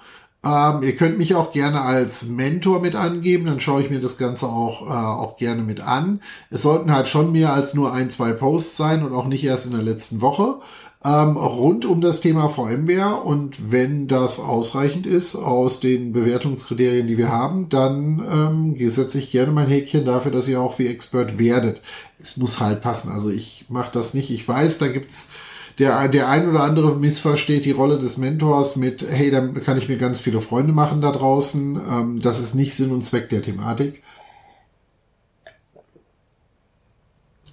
Ähm, ihr könnt mich auch gerne als Mentor mit angeben, dann schaue ich mir das Ganze auch, äh, auch gerne mit an. Es sollten halt schon mehr als nur ein, zwei Posts sein und auch nicht erst in der letzten Woche ähm, rund um das Thema VMware. Und wenn das ausreichend ist aus den Bewertungskriterien, die wir haben, dann ähm, setze ich gerne mein Häkchen dafür, dass ihr auch wie Expert werdet. Es muss halt passen. Also ich mache das nicht. Ich weiß, da gibt's der, der ein oder andere missversteht die Rolle des Mentors mit, hey, dann kann ich mir ganz viele Freunde machen da draußen. Ähm, das ist nicht Sinn und Zweck der Thematik.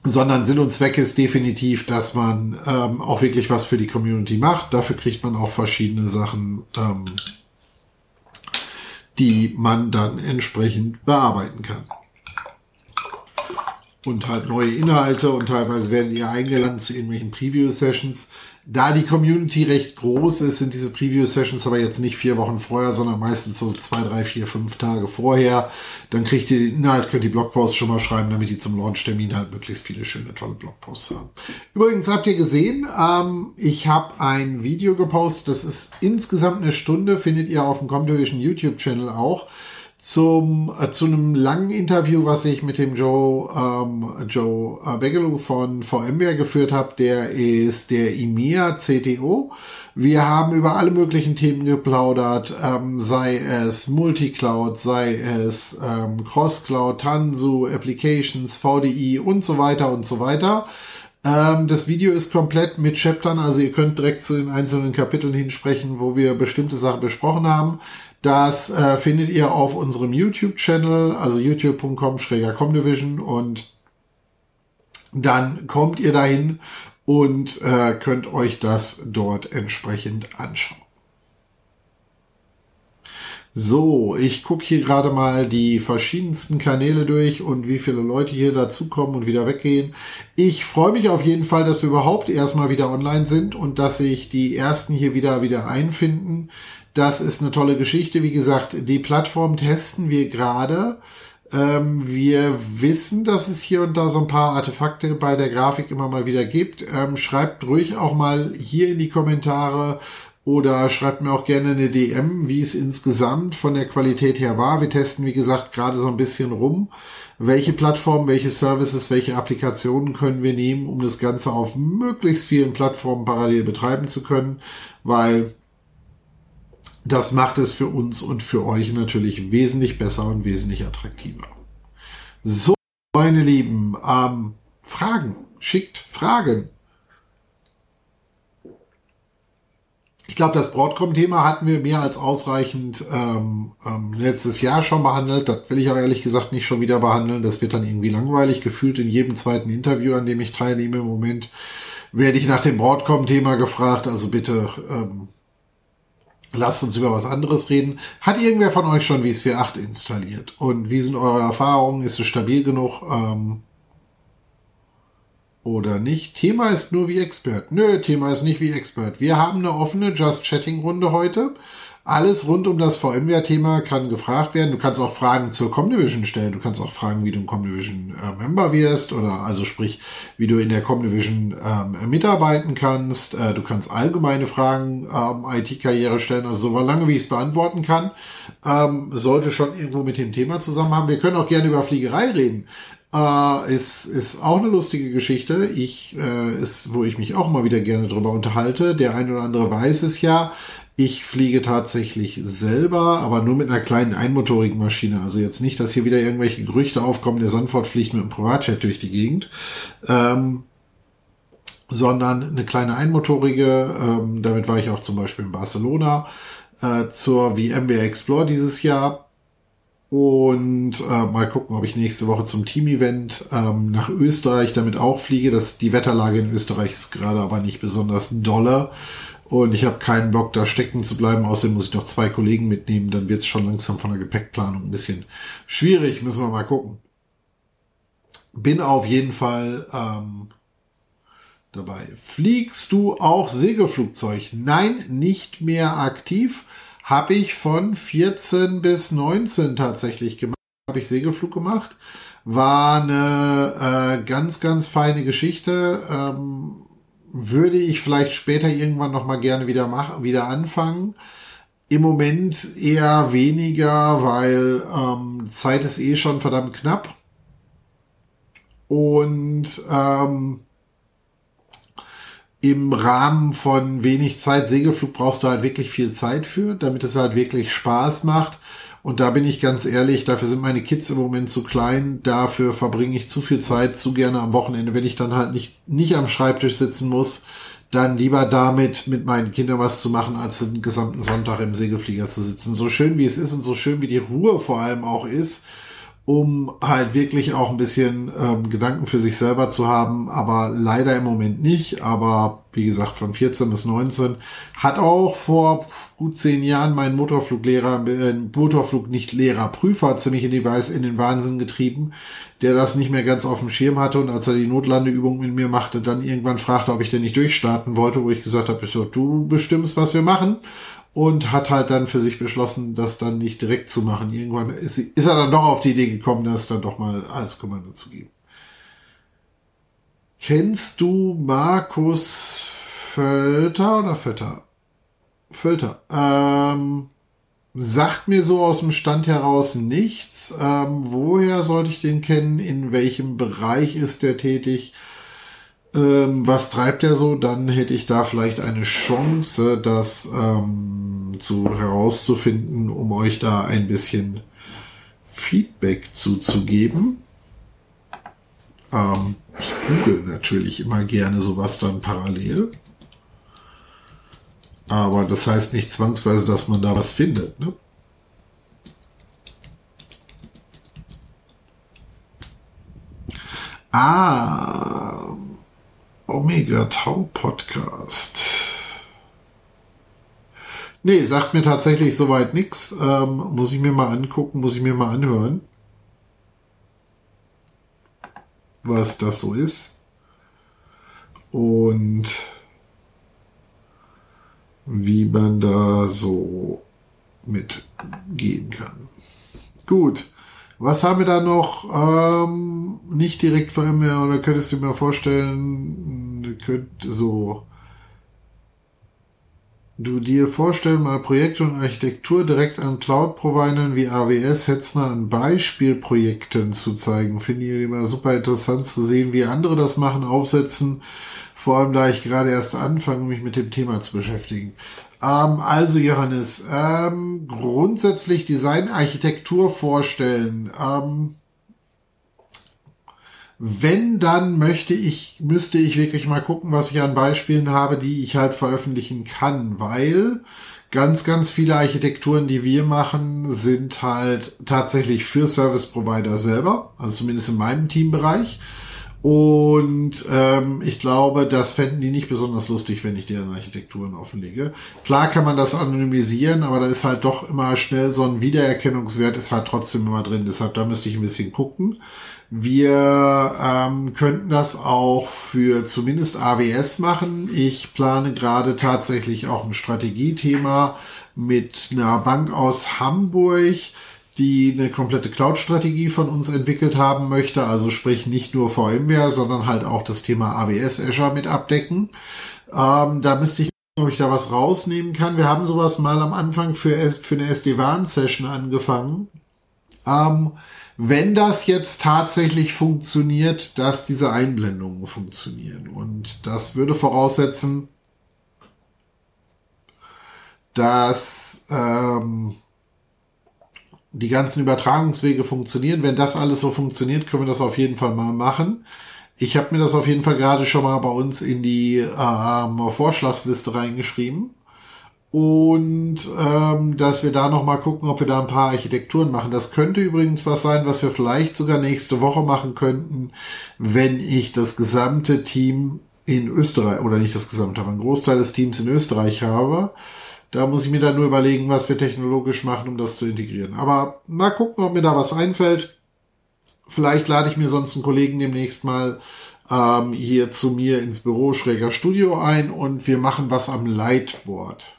Sondern Sinn und Zweck ist definitiv, dass man ähm, auch wirklich was für die Community macht. Dafür kriegt man auch verschiedene Sachen, ähm, die man dann entsprechend bearbeiten kann. Und halt neue Inhalte und teilweise werden die eingeladen zu irgendwelchen Preview-Sessions. Da die Community recht groß ist, sind diese Preview-Sessions aber jetzt nicht vier Wochen vorher, sondern meistens so zwei, drei, vier, fünf Tage vorher. Dann kriegt ihr den Inhalt, könnt die Blogposts schon mal schreiben, damit die zum Launch-Termin halt möglichst viele schöne, tolle Blogposts haben. Übrigens habt ihr gesehen, ähm, ich habe ein Video gepostet, das ist insgesamt eine Stunde, findet ihr auf dem Comdivision YouTube-Channel auch zum äh, zu einem langen Interview, was ich mit dem Joe ähm, Joe äh, Begelow von VMware geführt habe. Der ist der EMEA CTO. Wir haben über alle möglichen Themen geplaudert, ähm, sei es Multicloud, sei es ähm, Cross-Cloud, Tanzu, Applications, VDI und so weiter und so weiter. Ähm, das Video ist komplett mit Chaptern, also ihr könnt direkt zu den einzelnen Kapiteln hinsprechen, wo wir bestimmte Sachen besprochen haben. Das äh, findet ihr auf unserem YouTube-Channel, also youtube.com-comdivision und dann kommt ihr dahin und äh, könnt euch das dort entsprechend anschauen. So, ich gucke hier gerade mal die verschiedensten Kanäle durch und wie viele Leute hier dazukommen und wieder weggehen. Ich freue mich auf jeden Fall, dass wir überhaupt erstmal wieder online sind und dass sich die ersten hier wieder wieder einfinden. Das ist eine tolle Geschichte. Wie gesagt, die Plattform testen wir gerade. Ähm, wir wissen, dass es hier und da so ein paar Artefakte bei der Grafik immer mal wieder gibt. Ähm, schreibt ruhig auch mal hier in die Kommentare, Oder schreibt mir auch gerne eine DM, wie es insgesamt von der Qualität her war. Wir testen, wie gesagt, gerade so ein bisschen rum. Welche Plattformen, welche Services, welche Applikationen können wir nehmen, um das Ganze auf möglichst vielen Plattformen parallel betreiben zu können, weil das macht es für uns und für euch natürlich wesentlich besser und wesentlich attraktiver. So, meine Lieben, ähm, Fragen. Schickt Fragen. Ich glaube, das Broadcom-Thema hatten wir mehr als ausreichend ähm, ähm, letztes Jahr schon behandelt. Das will ich aber ehrlich gesagt nicht schon wieder behandeln. Das wird dann irgendwie langweilig. Gefühlt in jedem zweiten Interview, an dem ich teilnehme im Moment, werde ich nach dem Broadcom-Thema gefragt. Also bitte ähm, lasst uns über was anderes reden. Hat irgendwer von euch schon VS 4.8 installiert? Und wie sind eure Erfahrungen? Ist es stabil genug? Ähm, oder nicht. Thema ist nur wie Expert. Nö, Thema ist nicht wie Expert. Wir haben eine offene Just Chatting Runde heute. Alles rund um das VMware-Thema kann gefragt werden. Du kannst auch Fragen zur Comdivision stellen. Du kannst auch fragen, wie du ein Comdivision-Member äh, wirst oder also sprich, wie du in der Comdivision ähm, mitarbeiten kannst. Äh, du kannst allgemeine Fragen ähm, IT-Karriere stellen, also so lange, wie ich es beantworten kann. Ähm, sollte schon irgendwo mit dem Thema zusammen haben. Wir können auch gerne über Fliegerei reden. Äh, ist, ist auch eine lustige Geschichte. Ich, äh, ist, wo ich mich auch mal wieder gerne drüber unterhalte. Der ein oder andere weiß es ja. Ich fliege tatsächlich selber, aber nur mit einer kleinen einmotorigen Maschine. Also jetzt nicht, dass hier wieder irgendwelche Gerüchte aufkommen, der Sandford fliegt mit einem Privatjet durch die Gegend. Ähm, sondern eine kleine einmotorige. Ähm, damit war ich auch zum Beispiel in Barcelona äh, zur VMware Explore dieses Jahr und äh, mal gucken, ob ich nächste Woche zum Team-Event ähm, nach Österreich damit auch fliege. Das, die Wetterlage in Österreich ist gerade aber nicht besonders dolle. Und ich habe keinen Bock, da stecken zu bleiben. Außerdem muss ich noch zwei Kollegen mitnehmen. Dann wird es schon langsam von der Gepäckplanung ein bisschen schwierig. Müssen wir mal gucken. Bin auf jeden Fall ähm, dabei. Fliegst du auch Segelflugzeug? Nein, nicht mehr aktiv habe ich von 14 bis 19 tatsächlich gemacht. Habe ich Segelflug gemacht. War eine äh, ganz, ganz feine Geschichte. Ähm, würde ich vielleicht später irgendwann noch mal gerne wieder machen, wieder anfangen. Im Moment eher weniger, weil ähm, Zeit ist eh schon verdammt knapp. Und ähm, im Rahmen von wenig Zeit, Segelflug brauchst du halt wirklich viel Zeit für, damit es halt wirklich Spaß macht. Und da bin ich ganz ehrlich, dafür sind meine Kids im Moment zu klein, dafür verbringe ich zu viel Zeit, zu gerne am Wochenende, wenn ich dann halt nicht, nicht am Schreibtisch sitzen muss, dann lieber damit mit meinen Kindern was zu machen, als den gesamten Sonntag im Segelflieger zu sitzen. So schön wie es ist und so schön wie die Ruhe vor allem auch ist, um halt wirklich auch ein bisschen ähm, Gedanken für sich selber zu haben, aber leider im Moment nicht. Aber wie gesagt, von 14 bis 19 hat auch vor gut zehn Jahren mein Motorfluglehrer, äh, Motorflug nicht Lehrer, Prüfer ziemlich in, die Weiß, in den Wahnsinn getrieben, der das nicht mehr ganz auf dem Schirm hatte und als er die Notlandeübung mit mir machte, dann irgendwann fragte, ob ich denn nicht durchstarten wollte, wo ich gesagt habe, so, du bestimmst, was wir machen und hat halt dann für sich beschlossen, das dann nicht direkt zu machen. Irgendwann ist, ist er dann doch auf die Idee gekommen, das dann doch mal als Kommando zu geben. Kennst du Markus Völter oder Vötter? Völter. Ähm, sagt mir so aus dem Stand heraus nichts. Ähm, woher sollte ich den kennen? In welchem Bereich ist der tätig? ähm, was treibt er so, dann hätte ich da vielleicht eine Chance, das ähm, zu herauszufinden, um euch da ein bisschen Feedback zuzugeben. Ähm, ich google natürlich immer gerne sowas dann parallel. Aber das heißt nicht zwangsweise, dass man da was findet. Ne? Ah, Omega Tau Podcast. Nee, sagt mir tatsächlich soweit nichts. Ähm, muss ich mir mal angucken, muss ich mir mal anhören. Was das so ist. Und wie man da so mitgehen kann. Gut. Was haben wir da noch? Ähm, nicht direkt vor mir, oder könntest du mir vorstellen, könnt so du dir vorstellen, mal Projekte und Architektur direkt an Cloud-Providern wie AWS, Hetzner an Beispielprojekten zu zeigen. Finde ich immer super interessant zu sehen, wie andere das machen, aufsetzen. Vor allem, da ich gerade erst anfange, mich mit dem Thema zu beschäftigen. Ähm, also, Johannes, ähm, grundsätzlich Design-Architektur vorstellen. Ähm, wenn, dann möchte ich, müsste ich wirklich mal gucken, was ich an Beispielen habe, die ich halt veröffentlichen kann, weil ganz, ganz viele Architekturen, die wir machen, sind halt tatsächlich für Service Provider selber, also zumindest in meinem Teambereich. Und ähm, ich glaube, das fänden die nicht besonders lustig, wenn ich deren Architekturen offenlege. Klar kann man das anonymisieren, aber da ist halt doch immer schnell so ein Wiedererkennungswert, ist halt trotzdem immer drin. Deshalb, da müsste ich ein bisschen gucken. Wir ähm, könnten das auch für zumindest AWS machen. Ich plane gerade tatsächlich auch ein Strategiethema mit einer Bank aus Hamburg, die eine komplette Cloud-Strategie von uns entwickelt haben möchte. Also sprich nicht nur VMware, sondern halt auch das Thema AWS Azure mit abdecken. Ähm, da müsste ich ob ich da was rausnehmen kann. Wir haben sowas mal am Anfang für, für eine SD-WAN-Session angefangen. Ähm, wenn das jetzt tatsächlich funktioniert, dass diese Einblendungen funktionieren. Und das würde voraussetzen, dass ähm, die ganzen Übertragungswege funktionieren. Wenn das alles so funktioniert, können wir das auf jeden Fall mal machen. Ich habe mir das auf jeden Fall gerade schon mal bei uns in die ähm, Vorschlagsliste reingeschrieben und ähm, dass wir da noch mal gucken, ob wir da ein paar Architekturen machen. Das könnte übrigens was sein, was wir vielleicht sogar nächste Woche machen könnten, wenn ich das gesamte Team in Österreich oder nicht das gesamte, aber einen Großteil des Teams in Österreich habe. Da muss ich mir dann nur überlegen, was wir technologisch machen, um das zu integrieren. Aber mal gucken, ob mir da was einfällt. Vielleicht lade ich mir sonst einen Kollegen demnächst mal ähm, hier zu mir ins Büro Schräger Studio ein und wir machen was am Lightboard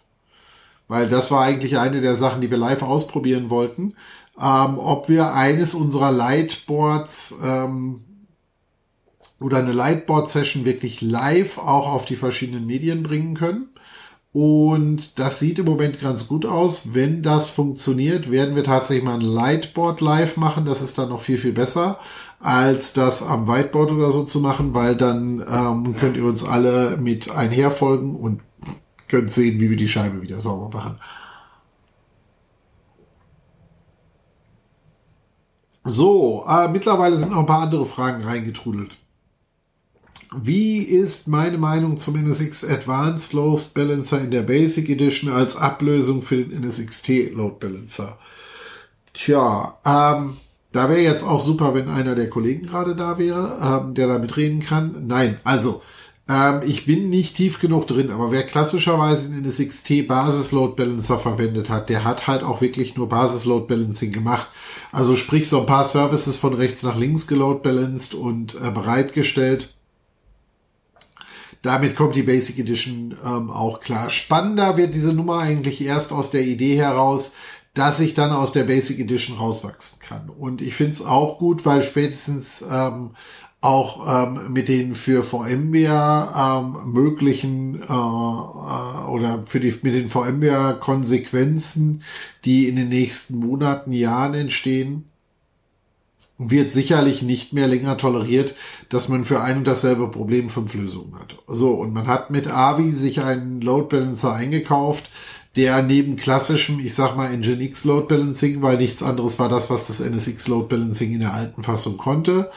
weil das war eigentlich eine der Sachen, die wir live ausprobieren wollten, ähm, ob wir eines unserer Lightboards ähm, oder eine Lightboard-Session wirklich live auch auf die verschiedenen Medien bringen können. Und das sieht im Moment ganz gut aus. Wenn das funktioniert, werden wir tatsächlich mal ein Lightboard live machen. Das ist dann noch viel, viel besser, als das am Whiteboard oder so zu machen, weil dann ähm, könnt ihr uns alle mit einherfolgen und könnt sehen, wie wir die Scheibe wieder sauber machen. So, äh, mittlerweile sind noch ein paar andere Fragen reingetrudelt. Wie ist meine Meinung zum NSX Advanced Load Balancer in der Basic Edition als Ablösung für den NSXT Load Balancer? Tja, ähm, da wäre jetzt auch super, wenn einer der Kollegen gerade da wäre, ähm, der damit reden kann. Nein, also ähm, ich bin nicht tief genug drin, aber wer klassischerweise in NSXT Basis Load Balancer verwendet hat, der hat halt auch wirklich nur Basis Load Balancing gemacht. Also sprich so ein paar Services von rechts nach links geload balanced und äh, bereitgestellt. Damit kommt die Basic Edition ähm, auch klar. Spannender wird diese Nummer eigentlich erst aus der Idee heraus, dass ich dann aus der Basic Edition rauswachsen kann. Und ich finde es auch gut, weil spätestens ähm, auch ähm, mit den für VMware ähm, möglichen äh, äh, oder für die mit den VMware Konsequenzen, die in den nächsten Monaten, Jahren entstehen, wird sicherlich nicht mehr länger toleriert, dass man für ein und dasselbe Problem fünf Lösungen hat. So, und man hat mit AVI sich einen Load Balancer eingekauft, der neben klassischem, ich sag mal, Nginx Load Balancing, weil nichts anderes war das, was das NSX Load Balancing in der alten Fassung konnte,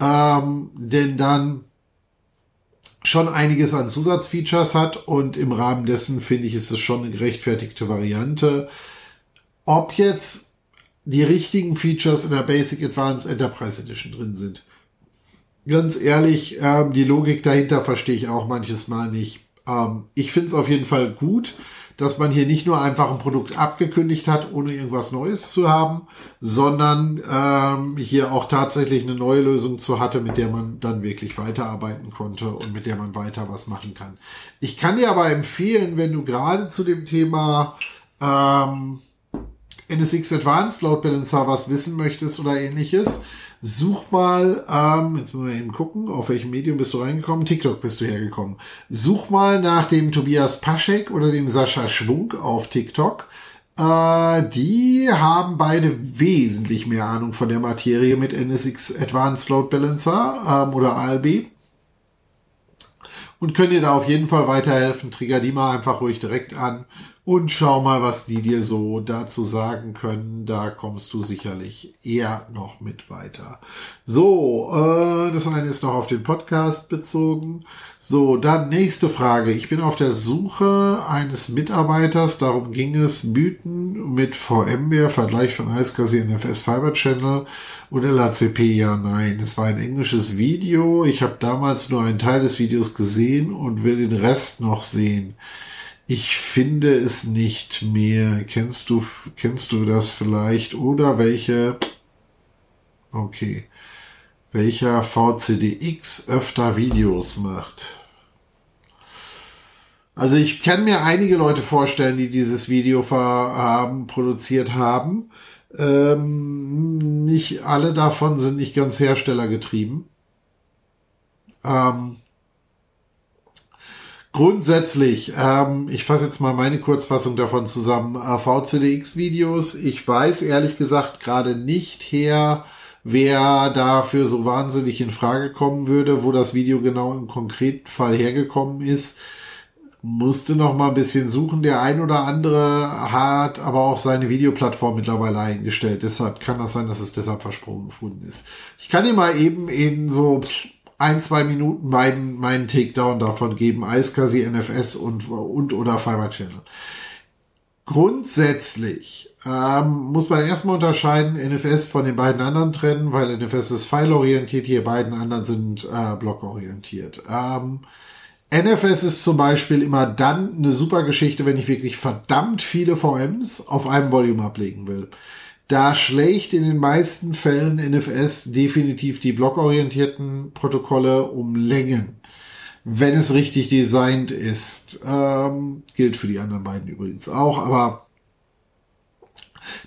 ähm, denn dann schon einiges an Zusatzfeatures hat und im Rahmen dessen finde ich, ist es schon eine gerechtfertigte Variante. Ob jetzt die richtigen Features in der Basic Advanced Enterprise Edition drin sind. Ganz ehrlich, ähm, die Logik dahinter verstehe ich auch manches Mal nicht. Ähm, ich finde es auf jeden Fall gut dass man hier nicht nur einfach ein Produkt abgekündigt hat, ohne irgendwas Neues zu haben, sondern ähm, hier auch tatsächlich eine neue Lösung zu hatte, mit der man dann wirklich weiterarbeiten konnte und mit der man weiter was machen kann. Ich kann dir aber empfehlen, wenn du gerade zu dem Thema ähm, NSX Advanced Load Balancer was wissen möchtest oder ähnliches, Such mal, ähm, jetzt müssen wir eben gucken, auf welchem Medium bist du reingekommen? TikTok bist du hergekommen. Such mal nach dem Tobias Paschek oder dem Sascha Schwung auf TikTok. Äh, die haben beide wesentlich mehr Ahnung von der Materie mit NSX Advanced Load Balancer ähm, oder ALB und können dir da auf jeden Fall weiterhelfen. Trigger die mal einfach ruhig direkt an und schau mal, was die dir so dazu sagen können. Da kommst du sicherlich eher noch mit weiter. So, äh, das eine ist noch auf den Podcast bezogen. So, dann nächste Frage. Ich bin auf der Suche eines Mitarbeiters. Darum ging es. Mythen mit VMware, Vergleich von iSCSI NFS Fiber Channel und LACP. Ja, nein. Es war ein englisches Video. Ich habe damals nur einen Teil des Videos gesehen und will den Rest noch sehen. Ich finde es nicht mehr. Kennst du, kennst du das vielleicht? Oder welche, okay, welcher VCDX öfter Videos macht? Also ich kann mir einige Leute vorstellen, die dieses Video haben, produziert haben. Ähm, nicht alle davon sind nicht ganz herstellergetrieben. Ähm, Grundsätzlich, ähm, ich fasse jetzt mal meine Kurzfassung davon zusammen. Äh, VCDX-Videos, ich weiß ehrlich gesagt gerade nicht her, wer dafür so wahnsinnig in Frage kommen würde, wo das Video genau im konkreten Fall hergekommen ist. Musste noch mal ein bisschen suchen. Der ein oder andere hat aber auch seine Videoplattform mittlerweile eingestellt. Deshalb kann das sein, dass es deshalb versprungen gefunden ist. Ich kann dir mal eben in so ein, zwei Minuten meinen, meinen Takedown davon geben, iSCSI, NFS und, und oder Fiber Channel. Grundsätzlich ähm, muss man erstmal unterscheiden, NFS von den beiden anderen trennen, weil NFS ist pfeilorientiert, hier beiden anderen sind äh, blockorientiert. Ähm, NFS ist zum Beispiel immer dann eine super Geschichte, wenn ich wirklich verdammt viele VMs auf einem Volume ablegen will. Da schlägt in den meisten Fällen NFS definitiv die blockorientierten Protokolle um Längen. Wenn es richtig designt ist. Ähm, gilt für die anderen beiden übrigens auch, aber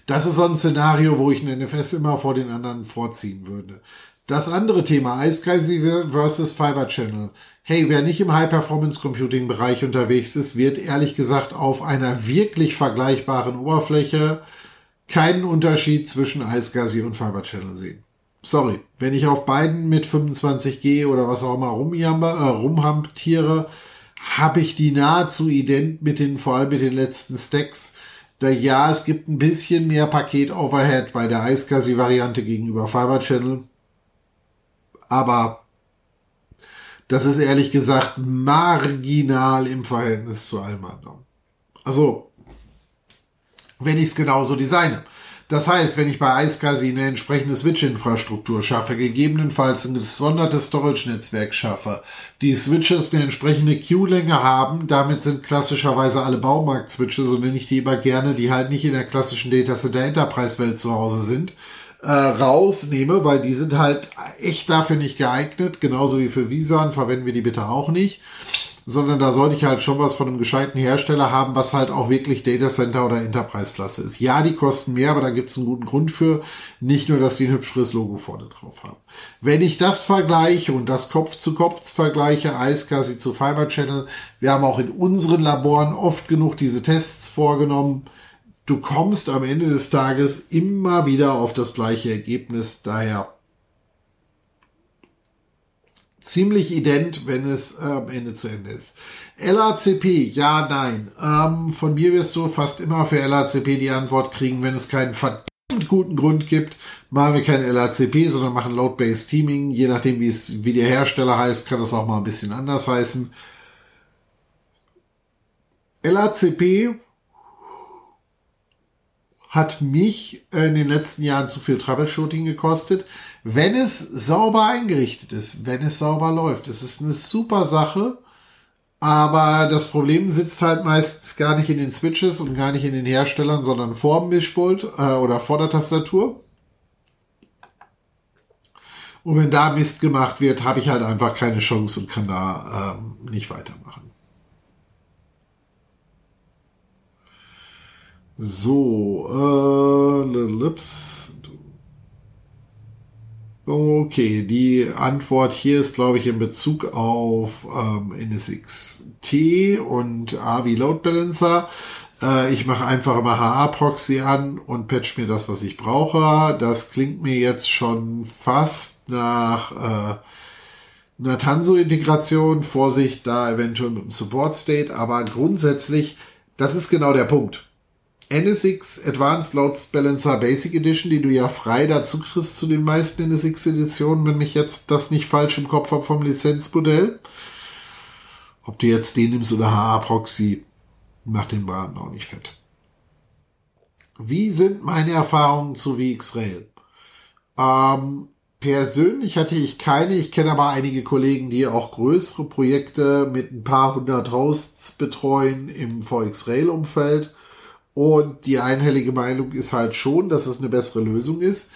das ist so ein Szenario, wo ich ein NFS immer vor den anderen vorziehen würde. Das andere Thema, iSCSI versus Fiber Channel. Hey, wer nicht im High-Performance-Computing-Bereich unterwegs ist, wird ehrlich gesagt auf einer wirklich vergleichbaren Oberfläche keinen Unterschied zwischen iSCSI und Fiber Channel sehen. Sorry, wenn ich auf beiden mit 25G oder was auch immer rumjammer, äh, rumhamptiere, habe ich die nahezu ident mit den, vor allem mit den letzten Stacks. Da ja, es gibt ein bisschen mehr Paket-Overhead bei der iSCSI-Variante gegenüber Fiber Channel. Aber das ist ehrlich gesagt marginal im Verhältnis zu allem anderen. Also, wenn ich es genauso designe. Das heißt, wenn ich bei iSCSI eine entsprechende Switch-Infrastruktur schaffe, gegebenenfalls ein gesondertes Storage-Netzwerk schaffe, die Switches eine entsprechende Queue-Länge haben, damit sind klassischerweise alle Baumarkt-Switches, so nenne ich die immer gerne, die halt nicht in der klassischen Data Center Enterprise-Welt zu Hause sind, äh, rausnehme, weil die sind halt echt dafür nicht geeignet, genauso wie für Visan, verwenden wir die bitte auch nicht sondern da sollte ich halt schon was von einem gescheiten Hersteller haben, was halt auch wirklich Data Center oder Enterprise-Klasse ist. Ja, die kosten mehr, aber da gibt es einen guten Grund für. Nicht nur, dass die ein hübscheres Logo vorne drauf haben. Wenn ich das vergleiche und das Kopf zu Kopf vergleiche, iSCSI zu Fiber Channel, wir haben auch in unseren Laboren oft genug diese Tests vorgenommen. Du kommst am Ende des Tages immer wieder auf das gleiche Ergebnis. Daher ziemlich ident, wenn es äh, am Ende zu Ende ist. LACP, ja, nein. Ähm, von mir wirst du fast immer für LACP die Antwort kriegen, wenn es keinen verdammt guten Grund gibt, machen wir kein LACP, sondern machen Load-Based Teaming. Je nachdem, wie es, wie der Hersteller heißt, kann das auch mal ein bisschen anders heißen. LACP hat mich in den letzten Jahren zu viel Troubleshooting gekostet. Wenn es sauber eingerichtet ist, wenn es sauber läuft, es ist eine super Sache. Aber das Problem sitzt halt meistens gar nicht in den Switches und gar nicht in den Herstellern, sondern vor dem Mischpult äh, oder vor der Tastatur. Und wenn da Mist gemacht wird, habe ich halt einfach keine Chance und kann da ähm, nicht weitermachen. So, äh, Lips. Okay, die Antwort hier ist, glaube ich, in Bezug auf ähm, NSXT und AVI Load Balancer. Äh, ich mache einfach immer HA-Proxy an und patch mir das, was ich brauche. Das klingt mir jetzt schon fast nach äh, einer Tanso-Integration. Vorsicht, da eventuell mit dem Support-State, aber grundsätzlich, das ist genau der Punkt. NSX Advanced Load Balancer Basic Edition, die du ja frei dazu kriegst zu den meisten NSX Editionen, wenn ich jetzt das nicht falsch im Kopf habe vom Lizenzmodell. Ob du jetzt den nimmst oder HA Proxy, macht den Braten auch nicht fett. Wie sind meine Erfahrungen zu VxRail? Ähm, persönlich hatte ich keine, ich kenne aber einige Kollegen, die auch größere Projekte mit ein paar hundert Hosts betreuen im VxRail-Umfeld und die einhellige Meinung ist halt schon, dass es eine bessere Lösung ist.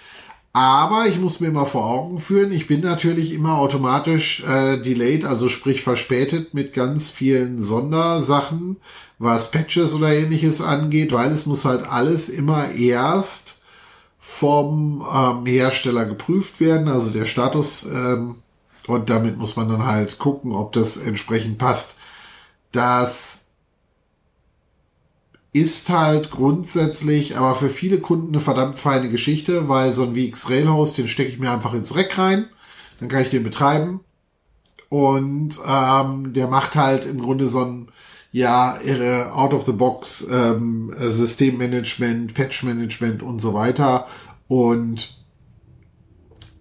Aber ich muss mir immer vor Augen führen, ich bin natürlich immer automatisch äh, delayed, also sprich verspätet mit ganz vielen Sondersachen, was Patches oder ähnliches angeht, weil es muss halt alles immer erst vom ähm, Hersteller geprüft werden, also der Status. Ähm, und damit muss man dann halt gucken, ob das entsprechend passt. Das ist halt grundsätzlich, aber für viele Kunden eine verdammt feine Geschichte, weil so ein VX Railhouse, den stecke ich mir einfach ins Rack rein, dann kann ich den betreiben. Und ähm, der macht halt im Grunde so ein ja ihre out of the box ähm, Systemmanagement, Patch-Management und so weiter. Und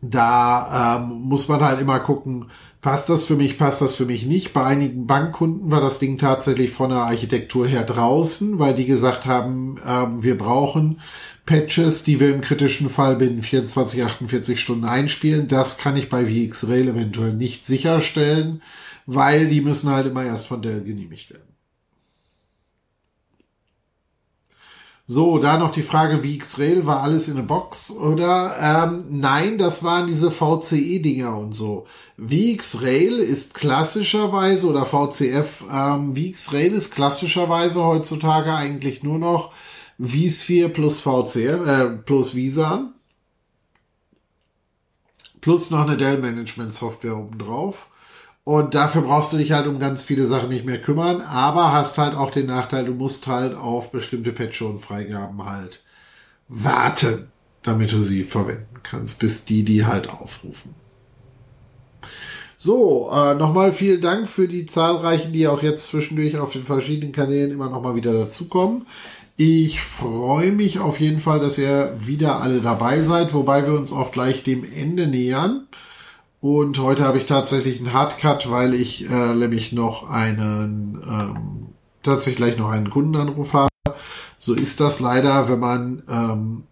da ähm, muss man halt immer gucken, passt das für mich, passt das für mich nicht. Bei einigen Bankkunden war das Ding tatsächlich von der Architektur her draußen, weil die gesagt haben, ähm, wir brauchen Patches, die wir im kritischen Fall binnen 24, 48 Stunden einspielen. Das kann ich bei VxRail eventuell nicht sicherstellen, weil die müssen halt immer erst von Dell genehmigt werden. So, da noch die Frage, wie X-Rail, war alles in a Box oder? Ähm, nein, das waren diese VCE-Dinger und so. VX-Rail ist klassischerweise oder VCF, ähm, VX-Rail ist klassischerweise heutzutage eigentlich nur noch vSphere plus VCF, äh, plus Visa. Plus noch eine Dell-Management-Software obendrauf. Und dafür brauchst du dich halt um ganz viele Sachen nicht mehr kümmern, aber hast halt auch den Nachteil, du musst halt auf bestimmte Patch und Freigaben halt warten, damit du sie verwenden kannst, bis die die halt aufrufen. So, äh, nochmal vielen Dank für die zahlreichen, die auch jetzt zwischendurch auf den verschiedenen Kanälen immer nochmal wieder dazukommen. Ich freue mich auf jeden Fall, dass ihr wieder alle dabei seid, wobei wir uns auch gleich dem Ende nähern. Und heute habe ich tatsächlich einen Hardcut, weil ich äh, nämlich noch einen, ähm, tatsächlich gleich noch einen Kundenanruf habe. So ist das leider, wenn man ähm,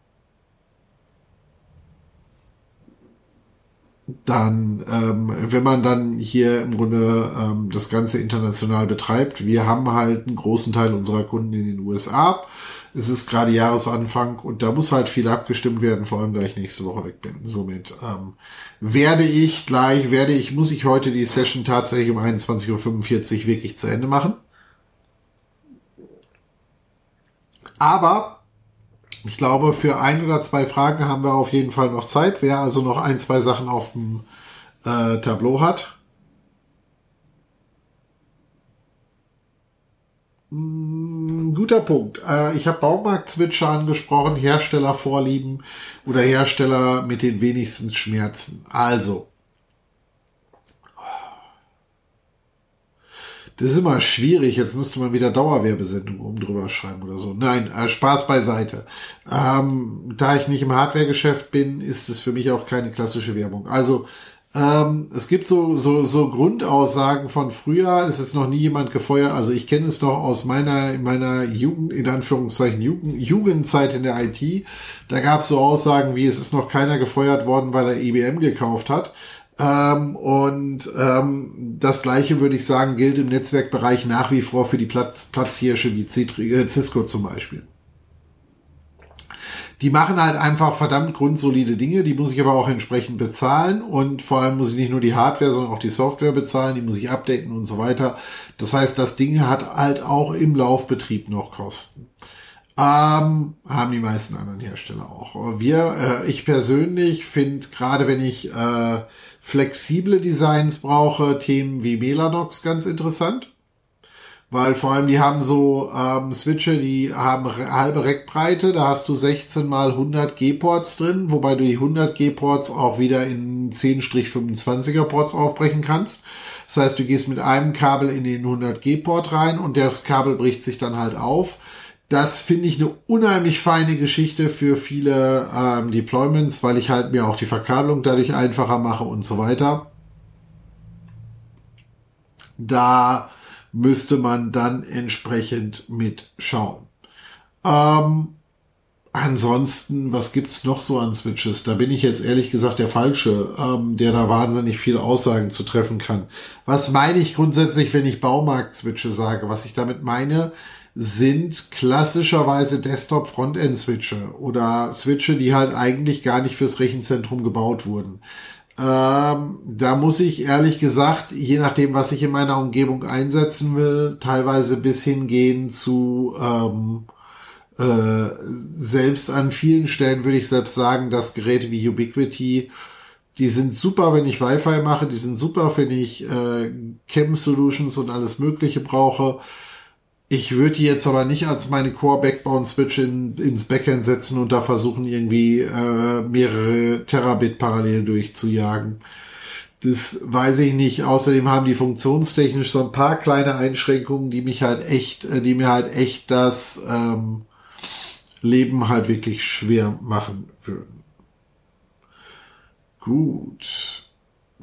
dann, ähm, wenn man dann hier im Grunde ähm, das Ganze international betreibt. Wir haben halt einen großen Teil unserer Kunden in den USA es ist gerade Jahresanfang und da muss halt viel abgestimmt werden, vor allem da ich nächste Woche weg bin. Somit ähm, werde ich gleich, werde ich, muss ich heute die Session tatsächlich um 21.45 Uhr wirklich zu Ende machen. Aber ich glaube, für ein oder zwei Fragen haben wir auf jeden Fall noch Zeit. Wer also noch ein, zwei Sachen auf dem äh, Tableau hat. Guter Punkt. Äh, ich habe Baumarkt-Switcher angesprochen, Herstellervorlieben oder Hersteller mit den wenigsten Schmerzen. Also, das ist immer schwierig. Jetzt müsste man wieder Dauerwerbesendung oben drüber schreiben oder so. Nein, äh, Spaß beiseite. Ähm, da ich nicht im Hardware-Geschäft bin, ist es für mich auch keine klassische Werbung. Also ähm, es gibt so, so, so Grundaussagen von früher, es ist noch nie jemand gefeuert, also ich kenne es noch aus meiner, meiner Jugend, in Anführungszeichen Jugend, Jugendzeit in der IT. Da gab es so Aussagen wie, es ist noch keiner gefeuert worden, weil er IBM gekauft hat. Ähm, und ähm, das gleiche würde ich sagen, gilt im Netzwerkbereich nach wie vor für die Platz, Platzhirsche wie äh, Cisco zum Beispiel die machen halt einfach verdammt grundsolide Dinge, die muss ich aber auch entsprechend bezahlen und vor allem muss ich nicht nur die Hardware, sondern auch die Software bezahlen, die muss ich updaten und so weiter. Das heißt, das Ding hat halt auch im Laufbetrieb noch Kosten. Ähm, haben die meisten anderen Hersteller auch. Wir, äh, ich persönlich finde, gerade wenn ich äh, flexible Designs brauche, Themen wie Melanox ganz interessant. Weil vor allem die haben so ähm, Switche, die haben halbe Reckbreite, da hast du 16 mal 100 G-Ports drin, wobei du die 100 G-Ports auch wieder in 10-25er Ports aufbrechen kannst. Das heißt, du gehst mit einem Kabel in den 100 G-Port rein und das Kabel bricht sich dann halt auf. Das finde ich eine unheimlich feine Geschichte für viele ähm, Deployments, weil ich halt mir auch die Verkabelung dadurch einfacher mache und so weiter. Da müsste man dann entsprechend mitschauen. Ähm, ansonsten, was gibt's noch so an Switches? Da bin ich jetzt ehrlich gesagt der Falsche, ähm, der da wahnsinnig viele Aussagen zu treffen kann. Was meine ich grundsätzlich, wenn ich Baumarkt-Switche sage? Was ich damit meine, sind klassischerweise Desktop-Frontend-Switche oder Switche, die halt eigentlich gar nicht fürs Rechenzentrum gebaut wurden. Ähm, da muss ich ehrlich gesagt, je nachdem, was ich in meiner Umgebung einsetzen will, teilweise bis hingehen zu ähm, äh, selbst an vielen Stellen würde ich selbst sagen, dass Geräte wie Ubiquity, die sind super, wenn ich Wi-Fi mache, die sind super, wenn ich äh, Chem Solutions und alles Mögliche brauche. Ich würde die jetzt aber nicht als meine Core Backbone Switch in, ins Backend setzen und da versuchen irgendwie äh, mehrere Terabit parallel durchzujagen. Das weiß ich nicht. Außerdem haben die funktionstechnisch so ein paar kleine Einschränkungen, die mich halt echt, äh, die mir halt echt das ähm, Leben halt wirklich schwer machen würden. Gut.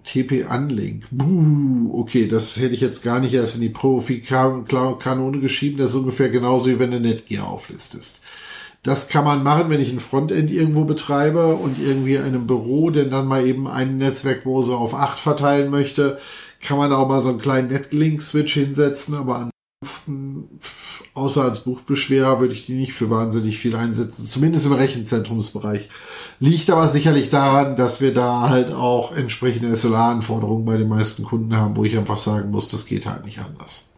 TP-Unlink. Buh, okay, das hätte ich jetzt gar nicht erst in die Profi-Kanone geschrieben. Das ist ungefähr genauso, wie wenn du Netgear auflistest. Das kann man machen, wenn ich ein Frontend irgendwo betreibe und irgendwie in einem Büro, denn dann mal eben einen Netzwerkmose auf 8 verteilen möchte, kann man auch mal so einen kleinen Netlink-Switch hinsetzen, aber ansonsten, außer als Buchbeschwerer, würde ich die nicht für wahnsinnig viel einsetzen, zumindest im Rechenzentrumsbereich. Liegt aber sicherlich daran, dass wir da halt auch entsprechende SLA-Anforderungen bei den meisten Kunden haben, wo ich einfach sagen muss, das geht halt nicht anders.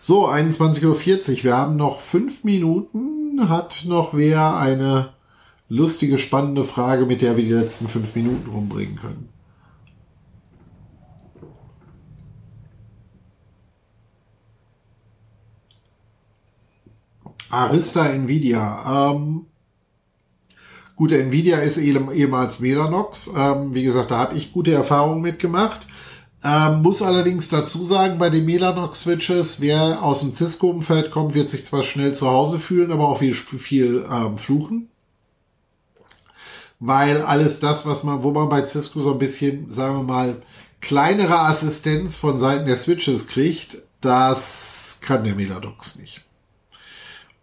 So, 21.40 Uhr. Wir haben noch fünf Minuten. Hat noch wer eine lustige, spannende Frage, mit der wir die letzten fünf Minuten rumbringen können? Arista Nvidia. Ähm, gut, Nvidia ist ehemals Mellanox. Ähm, wie gesagt, da habe ich gute Erfahrungen mitgemacht. Ähm, muss allerdings dazu sagen, bei den Mellanox-Switches, wer aus dem Cisco-Umfeld kommt, wird sich zwar schnell zu Hause fühlen, aber auch viel, viel ähm, fluchen. Weil alles das, was man, wo man bei Cisco so ein bisschen, sagen wir mal, kleinere Assistenz von Seiten der Switches kriegt, das kann der Mellanox nicht.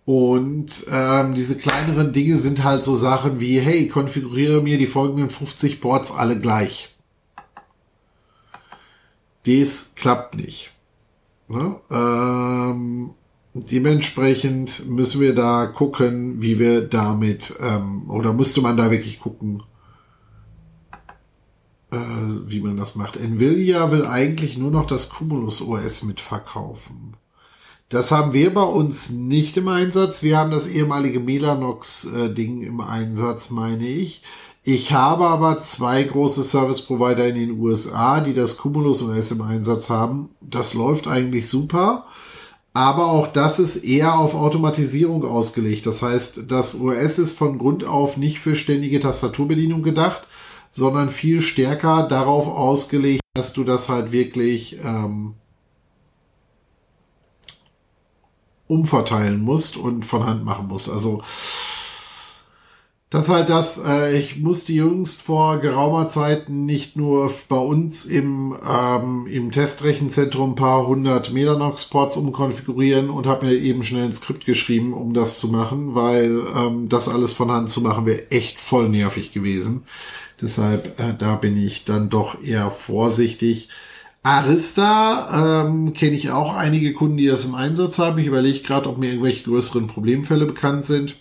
Und ähm, diese kleineren Dinge sind halt so Sachen wie, hey, konfiguriere mir die folgenden 50 Boards alle gleich. Das klappt nicht. Ne? Ähm, dementsprechend müssen wir da gucken, wie wir damit, ähm, oder müsste man da wirklich gucken, äh, wie man das macht. Nvidia will eigentlich nur noch das Cumulus OS mitverkaufen. Das haben wir bei uns nicht im Einsatz. Wir haben das ehemalige Melanox-Ding im Einsatz, meine ich. Ich habe aber zwei große Service Provider in den USA, die das Cumulus OS im Einsatz haben. Das läuft eigentlich super. Aber auch das ist eher auf Automatisierung ausgelegt. Das heißt, das OS ist von Grund auf nicht für ständige Tastaturbedienung gedacht, sondern viel stärker darauf ausgelegt, dass du das halt wirklich ähm, umverteilen musst und von Hand machen musst. Also das ist halt das, äh, ich musste jüngst vor geraumer Zeit nicht nur bei uns im, ähm, im Testrechenzentrum ein paar hundert Mellanox-Ports umkonfigurieren und habe mir eben schnell ein Skript geschrieben, um das zu machen, weil ähm, das alles von Hand zu machen wäre echt voll nervig gewesen. Deshalb, äh, da bin ich dann doch eher vorsichtig. Arista ähm, kenne ich auch einige Kunden, die das im Einsatz haben. Ich überlege gerade, ob mir irgendwelche größeren Problemfälle bekannt sind.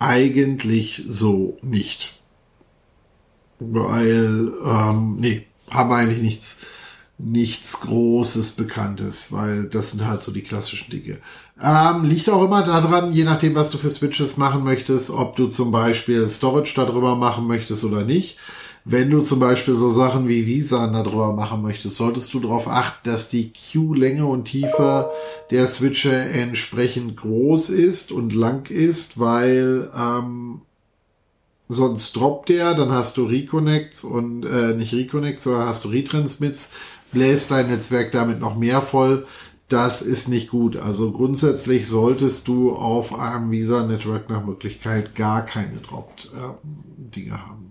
Eigentlich so nicht. Weil, ähm, nee, haben eigentlich nichts, nichts Großes Bekanntes, weil das sind halt so die klassischen Dinge. Ähm, liegt auch immer daran, je nachdem, was du für Switches machen möchtest, ob du zum Beispiel Storage darüber machen möchtest oder nicht. Wenn du zum Beispiel so Sachen wie Visa darüber machen möchtest, solltest du darauf achten, dass die Q-Länge und Tiefe der Switche entsprechend groß ist und lang ist, weil ähm, sonst droppt der, dann hast du Reconnects und äh, nicht Reconnects, sondern hast du Retransmits, bläst dein Netzwerk damit noch mehr voll. Das ist nicht gut. Also grundsätzlich solltest du auf einem Visa Network nach Möglichkeit gar keine Dropped äh, Dinge haben.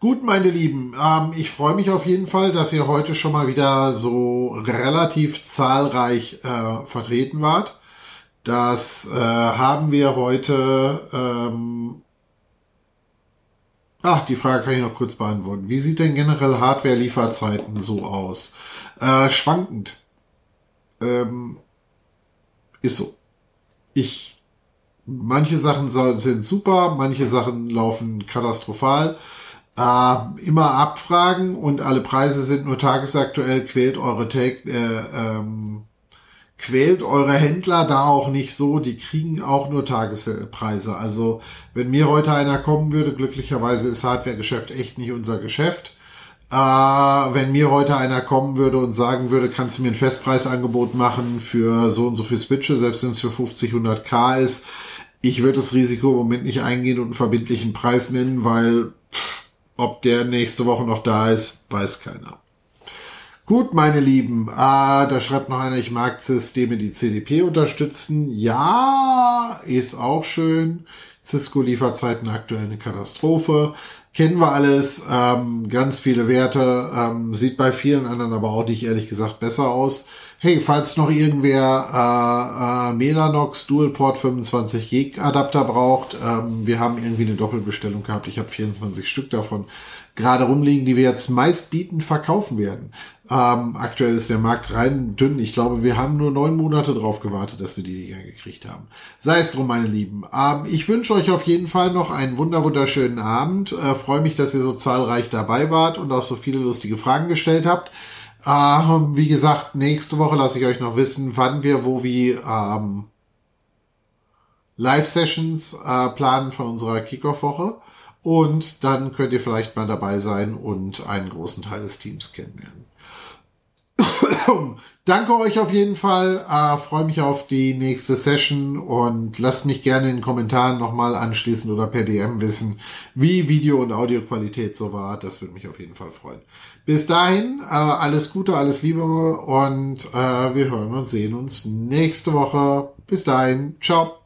Gut, meine Lieben, ähm, ich freue mich auf jeden Fall, dass ihr heute schon mal wieder so relativ zahlreich äh, vertreten wart. Das äh, haben wir heute. Ähm, ach, die Frage kann ich noch kurz beantworten. Wie sieht denn generell Hardware-Lieferzeiten so aus? Äh, schwankend. Ähm, ist so. Ich. Manche Sachen sind super, manche Sachen laufen katastrophal äh, immer abfragen und alle Preise sind nur tagesaktuell, quält eure Take, äh, ähm, quält eure Händler da auch nicht so, die kriegen auch nur Tagespreise. Also wenn mir heute einer kommen würde, glücklicherweise ist Hardware-Geschäft echt nicht unser Geschäft. Äh, wenn mir heute einer kommen würde und sagen würde, kannst du mir ein Festpreisangebot machen für so und so viel Switche, selbst wenn es für 50, 100k ist, ich würde das Risiko im Moment nicht eingehen und einen verbindlichen Preis nennen, weil ob der nächste Woche noch da ist, weiß keiner. Gut, meine Lieben, ah, da schreibt noch einer, ich mag Systeme, die CDP unterstützen. Ja, ist auch schön. Cisco-Lieferzeiten aktuell eine Katastrophe. Kennen wir alles. Ähm, ganz viele Werte. Ähm, sieht bei vielen anderen aber auch nicht, ehrlich gesagt, besser aus. Hey, falls noch irgendwer äh, äh, Melanox Dualport 25 Gig Adapter braucht, ähm, wir haben irgendwie eine Doppelbestellung gehabt. Ich habe 24 Stück davon gerade rumliegen, die wir jetzt meistbietend verkaufen werden. Ähm, aktuell ist der Markt rein dünn. Ich glaube, wir haben nur neun Monate drauf gewartet, dass wir die hier gekriegt haben. Sei es drum, meine Lieben. Ähm, ich wünsche euch auf jeden Fall noch einen wunder wunderschönen Abend. Äh, Freue mich, dass ihr so zahlreich dabei wart und auch so viele lustige Fragen gestellt habt. Ähm, wie gesagt, nächste Woche lasse ich euch noch wissen, wann wir wo wie ähm, Live-Sessions äh, planen von unserer Kickoff-Woche. Und dann könnt ihr vielleicht mal dabei sein und einen großen Teil des Teams kennenlernen. (coughs) Danke euch auf jeden Fall. Äh, Freue mich auf die nächste Session und lasst mich gerne in den Kommentaren nochmal anschließen oder per DM wissen, wie Video- und Audioqualität so war. Das würde mich auf jeden Fall freuen. Bis dahin, äh, alles Gute, alles Liebe und äh, wir hören und sehen uns nächste Woche. Bis dahin, ciao.